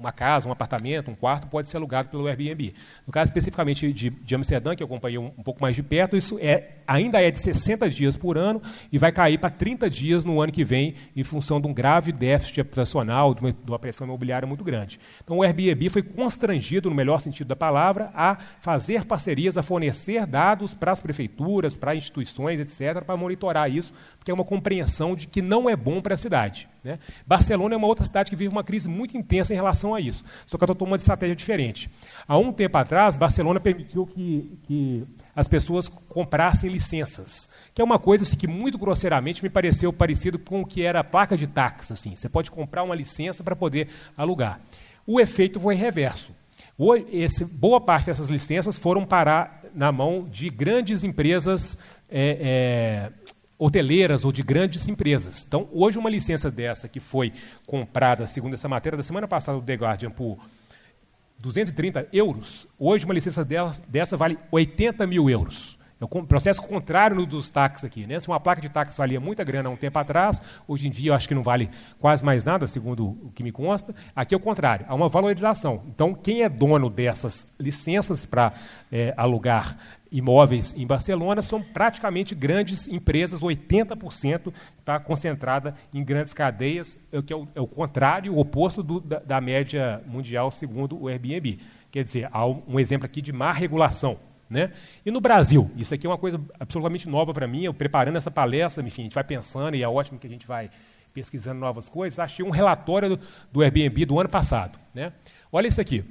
uma, casa, um apartamento, um quarto pode ser alugado pelo Airbnb. No caso especificamente de, de Amsterdã, que eu acompanhei um, um, pouco mais de perto, isso é, ainda é de 60 dias por ano e vai cair para 30 dias no ano que vem, em função de um grave déficit habitacional, de uma, de uma pressão imobiliária muito grande. Então o Airbnb foi constrangido, no melhor sentido da palavra, a fazer parcerias, a fornecer dados para as prefeituras, para instituições, etc., para monitorar isso, porque é uma compreensão de que não é bom para a cidade. Né? Barcelona é uma outra cidade que vive uma crise muito intensa em relação a isso. Só que ela tomou uma estratégia diferente. Há um tempo atrás, Barcelona permitiu que, que as pessoas comprassem licenças, que é uma coisa assim, que muito grosseiramente me pareceu parecido com o que era a placa de táxi. Assim. Você pode comprar uma licença para poder alugar. O efeito foi reverso. Esse, boa parte dessas licenças foram parar na mão de grandes empresas é, é, hoteleiras ou de grandes empresas. Então, hoje, uma licença dessa que foi comprada, segundo essa matéria da semana passada do The Guardian, por 230 euros, hoje uma licença dessa vale 80 mil euros. É o processo contrário dos táxis aqui. Né? Se uma placa de táxi valia muita grana há um tempo atrás, hoje em dia eu acho que não vale quase mais nada, segundo o que me consta. Aqui é o contrário, há uma valorização. Então, quem é dono dessas licenças para é, alugar imóveis em Barcelona são praticamente grandes empresas, 80% está concentrada em grandes cadeias, é que é o, é o contrário, o oposto do, da, da média mundial, segundo o Airbnb. Quer dizer, há um exemplo aqui de má regulação. Né? E no Brasil, isso aqui é uma coisa absolutamente nova para mim, eu preparando essa palestra, enfim, a gente vai pensando e é ótimo que a gente vai pesquisando novas coisas. Achei um relatório do, do Airbnb do ano passado. Né? Olha isso aqui.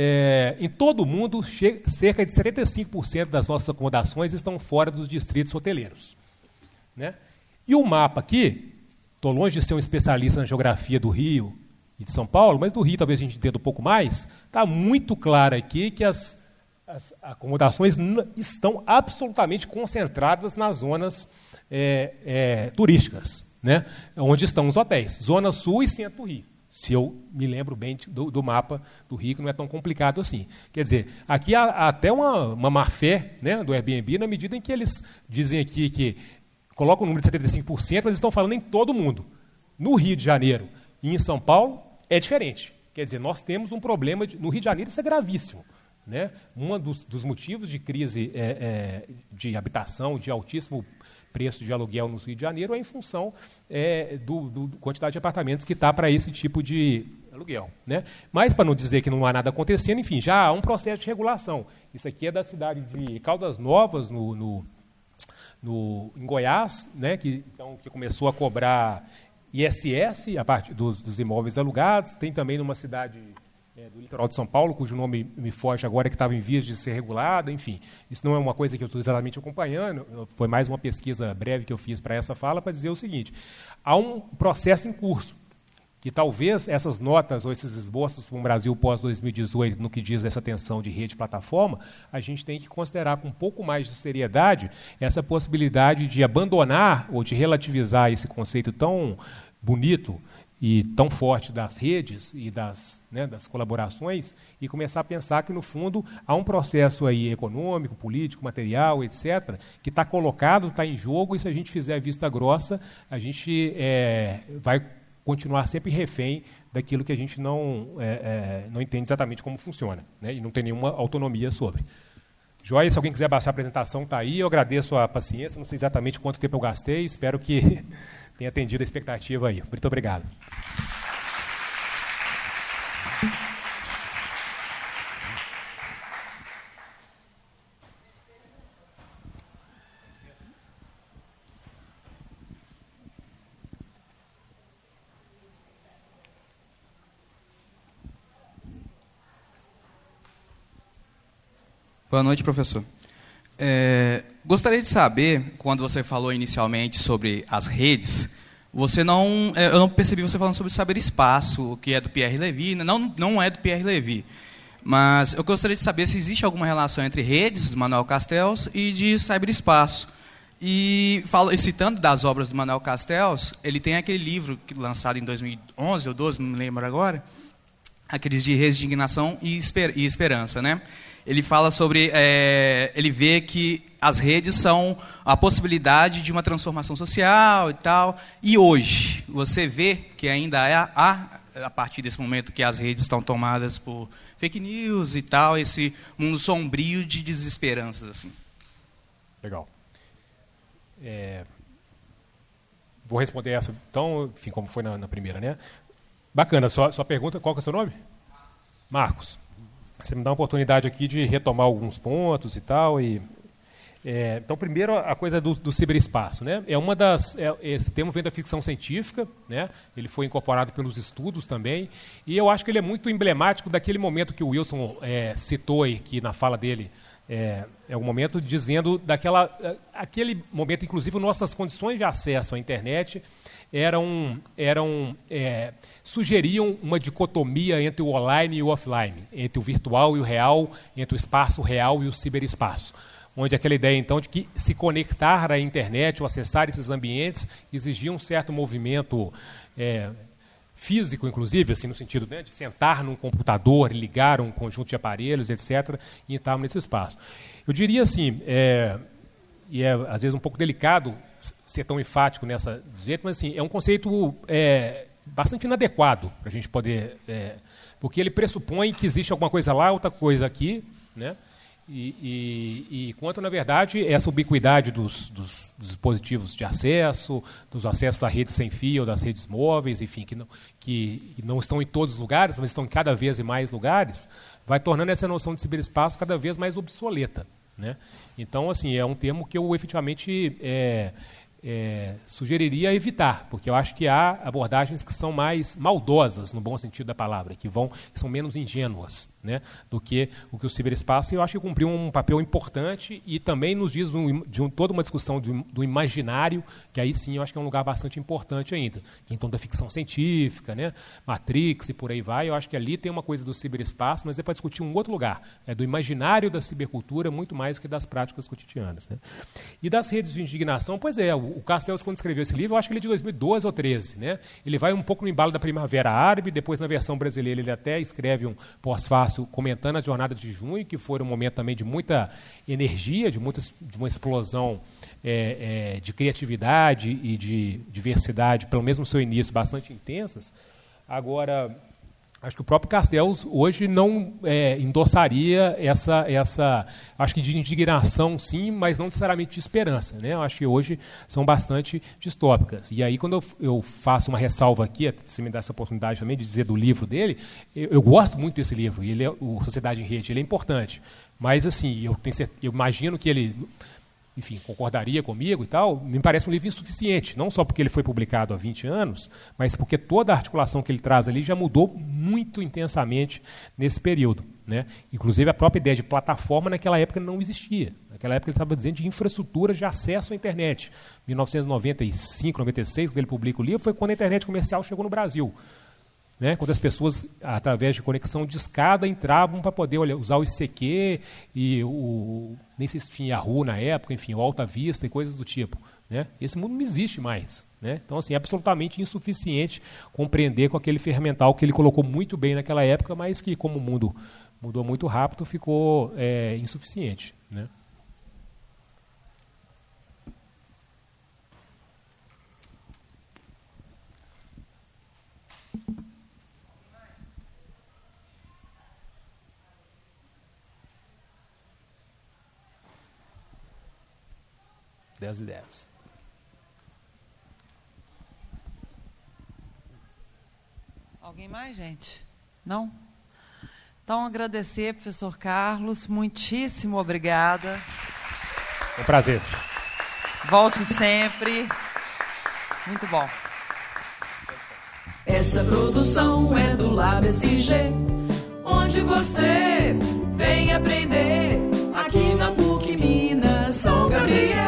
É, em todo o mundo, cerca de 75% das nossas acomodações estão fora dos distritos hoteleiros. Né? E o mapa aqui, estou longe de ser um especialista na geografia do Rio e de São Paulo, mas do Rio talvez a gente entenda um pouco mais, está muito claro aqui que as as acomodações estão absolutamente concentradas nas zonas é, é, turísticas, né? onde estão os hotéis, Zona Sul e Centro do Rio. Se eu me lembro bem do, do, mapa do Rio, não é tão complicado assim. Quer dizer, aqui há, há até uma, uma má-fé né, do Airbnb, na medida em que eles dizem aqui que colocam o número de 75%, mas estão falando em todo mundo. No Rio de Janeiro e em São Paulo é diferente. Quer dizer, nós temos um problema. De, no Rio de Janeiro isso é gravíssimo. Né? Um dos, dos motivos de crise é, é, de habitação, de altíssimo preço de aluguel no Rio de Janeiro, é em função é, do, do, quantidade de apartamentos que está para esse tipo de aluguel. Né? Mas, para não dizer que não há nada acontecendo, enfim, já há um processo de regulação. Isso aqui é da cidade de Caldas Novas, no, no, no em Goiás, né, que, então, que começou a cobrar ISS a parte dos, dos imóveis alugados. Tem também numa cidade é, do litoral de São Paulo, cujo nome me foge agora, que estava em vias de ser regulada, enfim. Isso não é uma coisa que eu estou exatamente acompanhando, foi mais uma pesquisa breve que eu fiz para essa fala, para dizer o seguinte: há um processo em curso, que talvez essas notas ou esses esboços para um Brasil pós-2018, no que diz essa tensão de rede e plataforma, a gente tem que considerar com um pouco mais de seriedade essa possibilidade de abandonar ou de relativizar esse conceito tão bonito e tão forte das redes e das, né, das colaborações e começar a pensar que, no fundo, há um processo aí econômico, político, material, etc., que está colocado, está em jogo, e se a gente fizer vista grossa, a gente é, vai continuar sempre refém daquilo que a gente não, é, é, não entende exatamente como funciona né, e não tem nenhuma autonomia sobre. Joia, se alguém quiser baixar a apresentação, está aí. Eu agradeço a paciência, não sei exatamente quanto tempo eu gastei, espero que tenha atendido a expectativa aí. Muito obrigado. Boa noite, professor. É, gostaria de saber, quando você falou inicialmente sobre as redes, você não, é, eu não percebi você falando sobre saber espaço, que é do Pierre Levy, né? não, não é do Pierre Levy, mas eu gostaria de saber se existe alguma relação entre redes do Manuel Castells e de cyberespaço. E falo, citando das obras do Manuel Castells, ele tem aquele livro lançado em 2011 ou 12, não me lembro agora, aqueles de resignação e, esper, e esperança, né? Ele fala sobre. É, ele vê que as redes são a possibilidade de uma transformação social e tal. E hoje, você vê que ainda há, a partir desse momento que as redes estão tomadas por fake news e tal, esse mundo sombrio de desesperanças. Assim. Legal. É, vou responder essa, então, enfim, como foi na, na primeira, né? Bacana, sua, sua pergunta, qual é o seu nome? Marcos. Você me dá uma oportunidade aqui de retomar alguns pontos e tal. E, é, então, primeiro, a coisa do, do ciberespaço. Né? É uma das, é, esse termo vem da ficção científica, né? ele foi incorporado pelos estudos também, e eu acho que ele é muito emblemático daquele momento que o Wilson é, citou aqui na fala dele, é, é um momento dizendo daquela é, aquele momento, inclusive, nossas condições de acesso à internet eram, eram é, sugeriam uma dicotomia entre o online e o offline, entre o virtual e o real, entre o espaço real e o ciberespaço. Onde aquela ideia, então, de que se conectar à internet ou acessar esses ambientes exigia um certo movimento é, físico, inclusive, assim, no sentido né, de sentar num computador, ligar um conjunto de aparelhos, etc., e entrar nesse espaço. Eu diria assim, é, e é às vezes um pouco delicado ser tão enfático nessa jeito, mas assim, é um conceito é, bastante inadequado para a gente poder. É, porque ele pressupõe que existe alguma coisa lá, outra coisa aqui, né? E, e, e quanto, na verdade, essa ubiquidade dos, dos, dos, dispositivos de acesso, dos acessos à rede sem fio, das redes móveis, enfim, que não, que, que não estão em todos os lugares, mas estão em cada vez em mais lugares, vai tornando essa noção de ciberespaço cada vez mais obsoleta. Né? Então, assim, é um termo que eu efetivamente é, é, sugeriria evitar, porque eu acho que há abordagens que são mais maldosas, no bom sentido da palavra, que vão que são menos ingênuas né, do que o que o ciberespaço, e eu acho que cumpriu um papel importante e também nos diz um, de um, toda uma discussão de, do imaginário, que aí sim eu acho que é um lugar bastante importante ainda. Então, da ficção científica, né, Matrix e por aí vai, eu acho que ali tem uma coisa do ciberespaço, mas é para discutir um outro lugar, é do imaginário da cibercultura muito mais do que das práticas cotidianas. Né. E das redes de indignação, pois é, o, o Castells, quando escreveu esse livro, eu acho que ele é de 2012 ou 13. Né, ele vai um pouco no embalo da Primavera Árabe, depois na versão brasileira ele até escreve um pós-fácil comentando a jornada de junho, que foi um momento também de muita energia, de, muita, de uma explosão é, é, de criatividade e de diversidade, pelo menos no seu início, bastante intensas. Agora, Acho que o próprio Castells hoje não é, endossaria essa, essa, acho que de indignação sim, mas não necessariamente de esperança. Né? Eu acho que hoje são bastante distópicas. E aí, quando eu, eu faço uma ressalva aqui, se me dá essa oportunidade também de dizer do livro dele, eu, eu gosto muito desse livro, ele é, o Sociedade em Rede, ele é importante. Mas, assim, eu, tenho, eu imagino que ele enfim, concordaria comigo e tal, me parece um livro insuficiente, não só porque ele foi publicado há 20 anos, mas porque toda a articulação que ele traz ali já mudou muito intensamente nesse período. Né? Inclusive, a própria ideia de plataforma naquela época não existia. Naquela época ele estava dizendo de infraestrutura de acesso à internet. 1995, 96, quando ele publica o livro, foi quando a internet comercial chegou no Brasil. Né, quando as pessoas, através de conexão de escada, entravam para poder olha, usar o ICQ e o, nem sei se tinha Yahoo na época, enfim, o Alta Vista e coisas do tipo. Né? Esse mundo não existe mais. Né? Então, assim, é absolutamente insuficiente compreender com aquele ferramental que ele colocou muito bem naquela época, mas que, como o mundo mudou muito rápido, ficou é, insuficiente. Né? 10 e 10. Alguém mais, gente? Não? Então, agradecer, professor Carlos, muitíssimo obrigada. É um prazer. Volte sempre. Muito bom. Essa produção é do Lab SG, onde você vem aprender aqui na PUC Minas São Gabriel.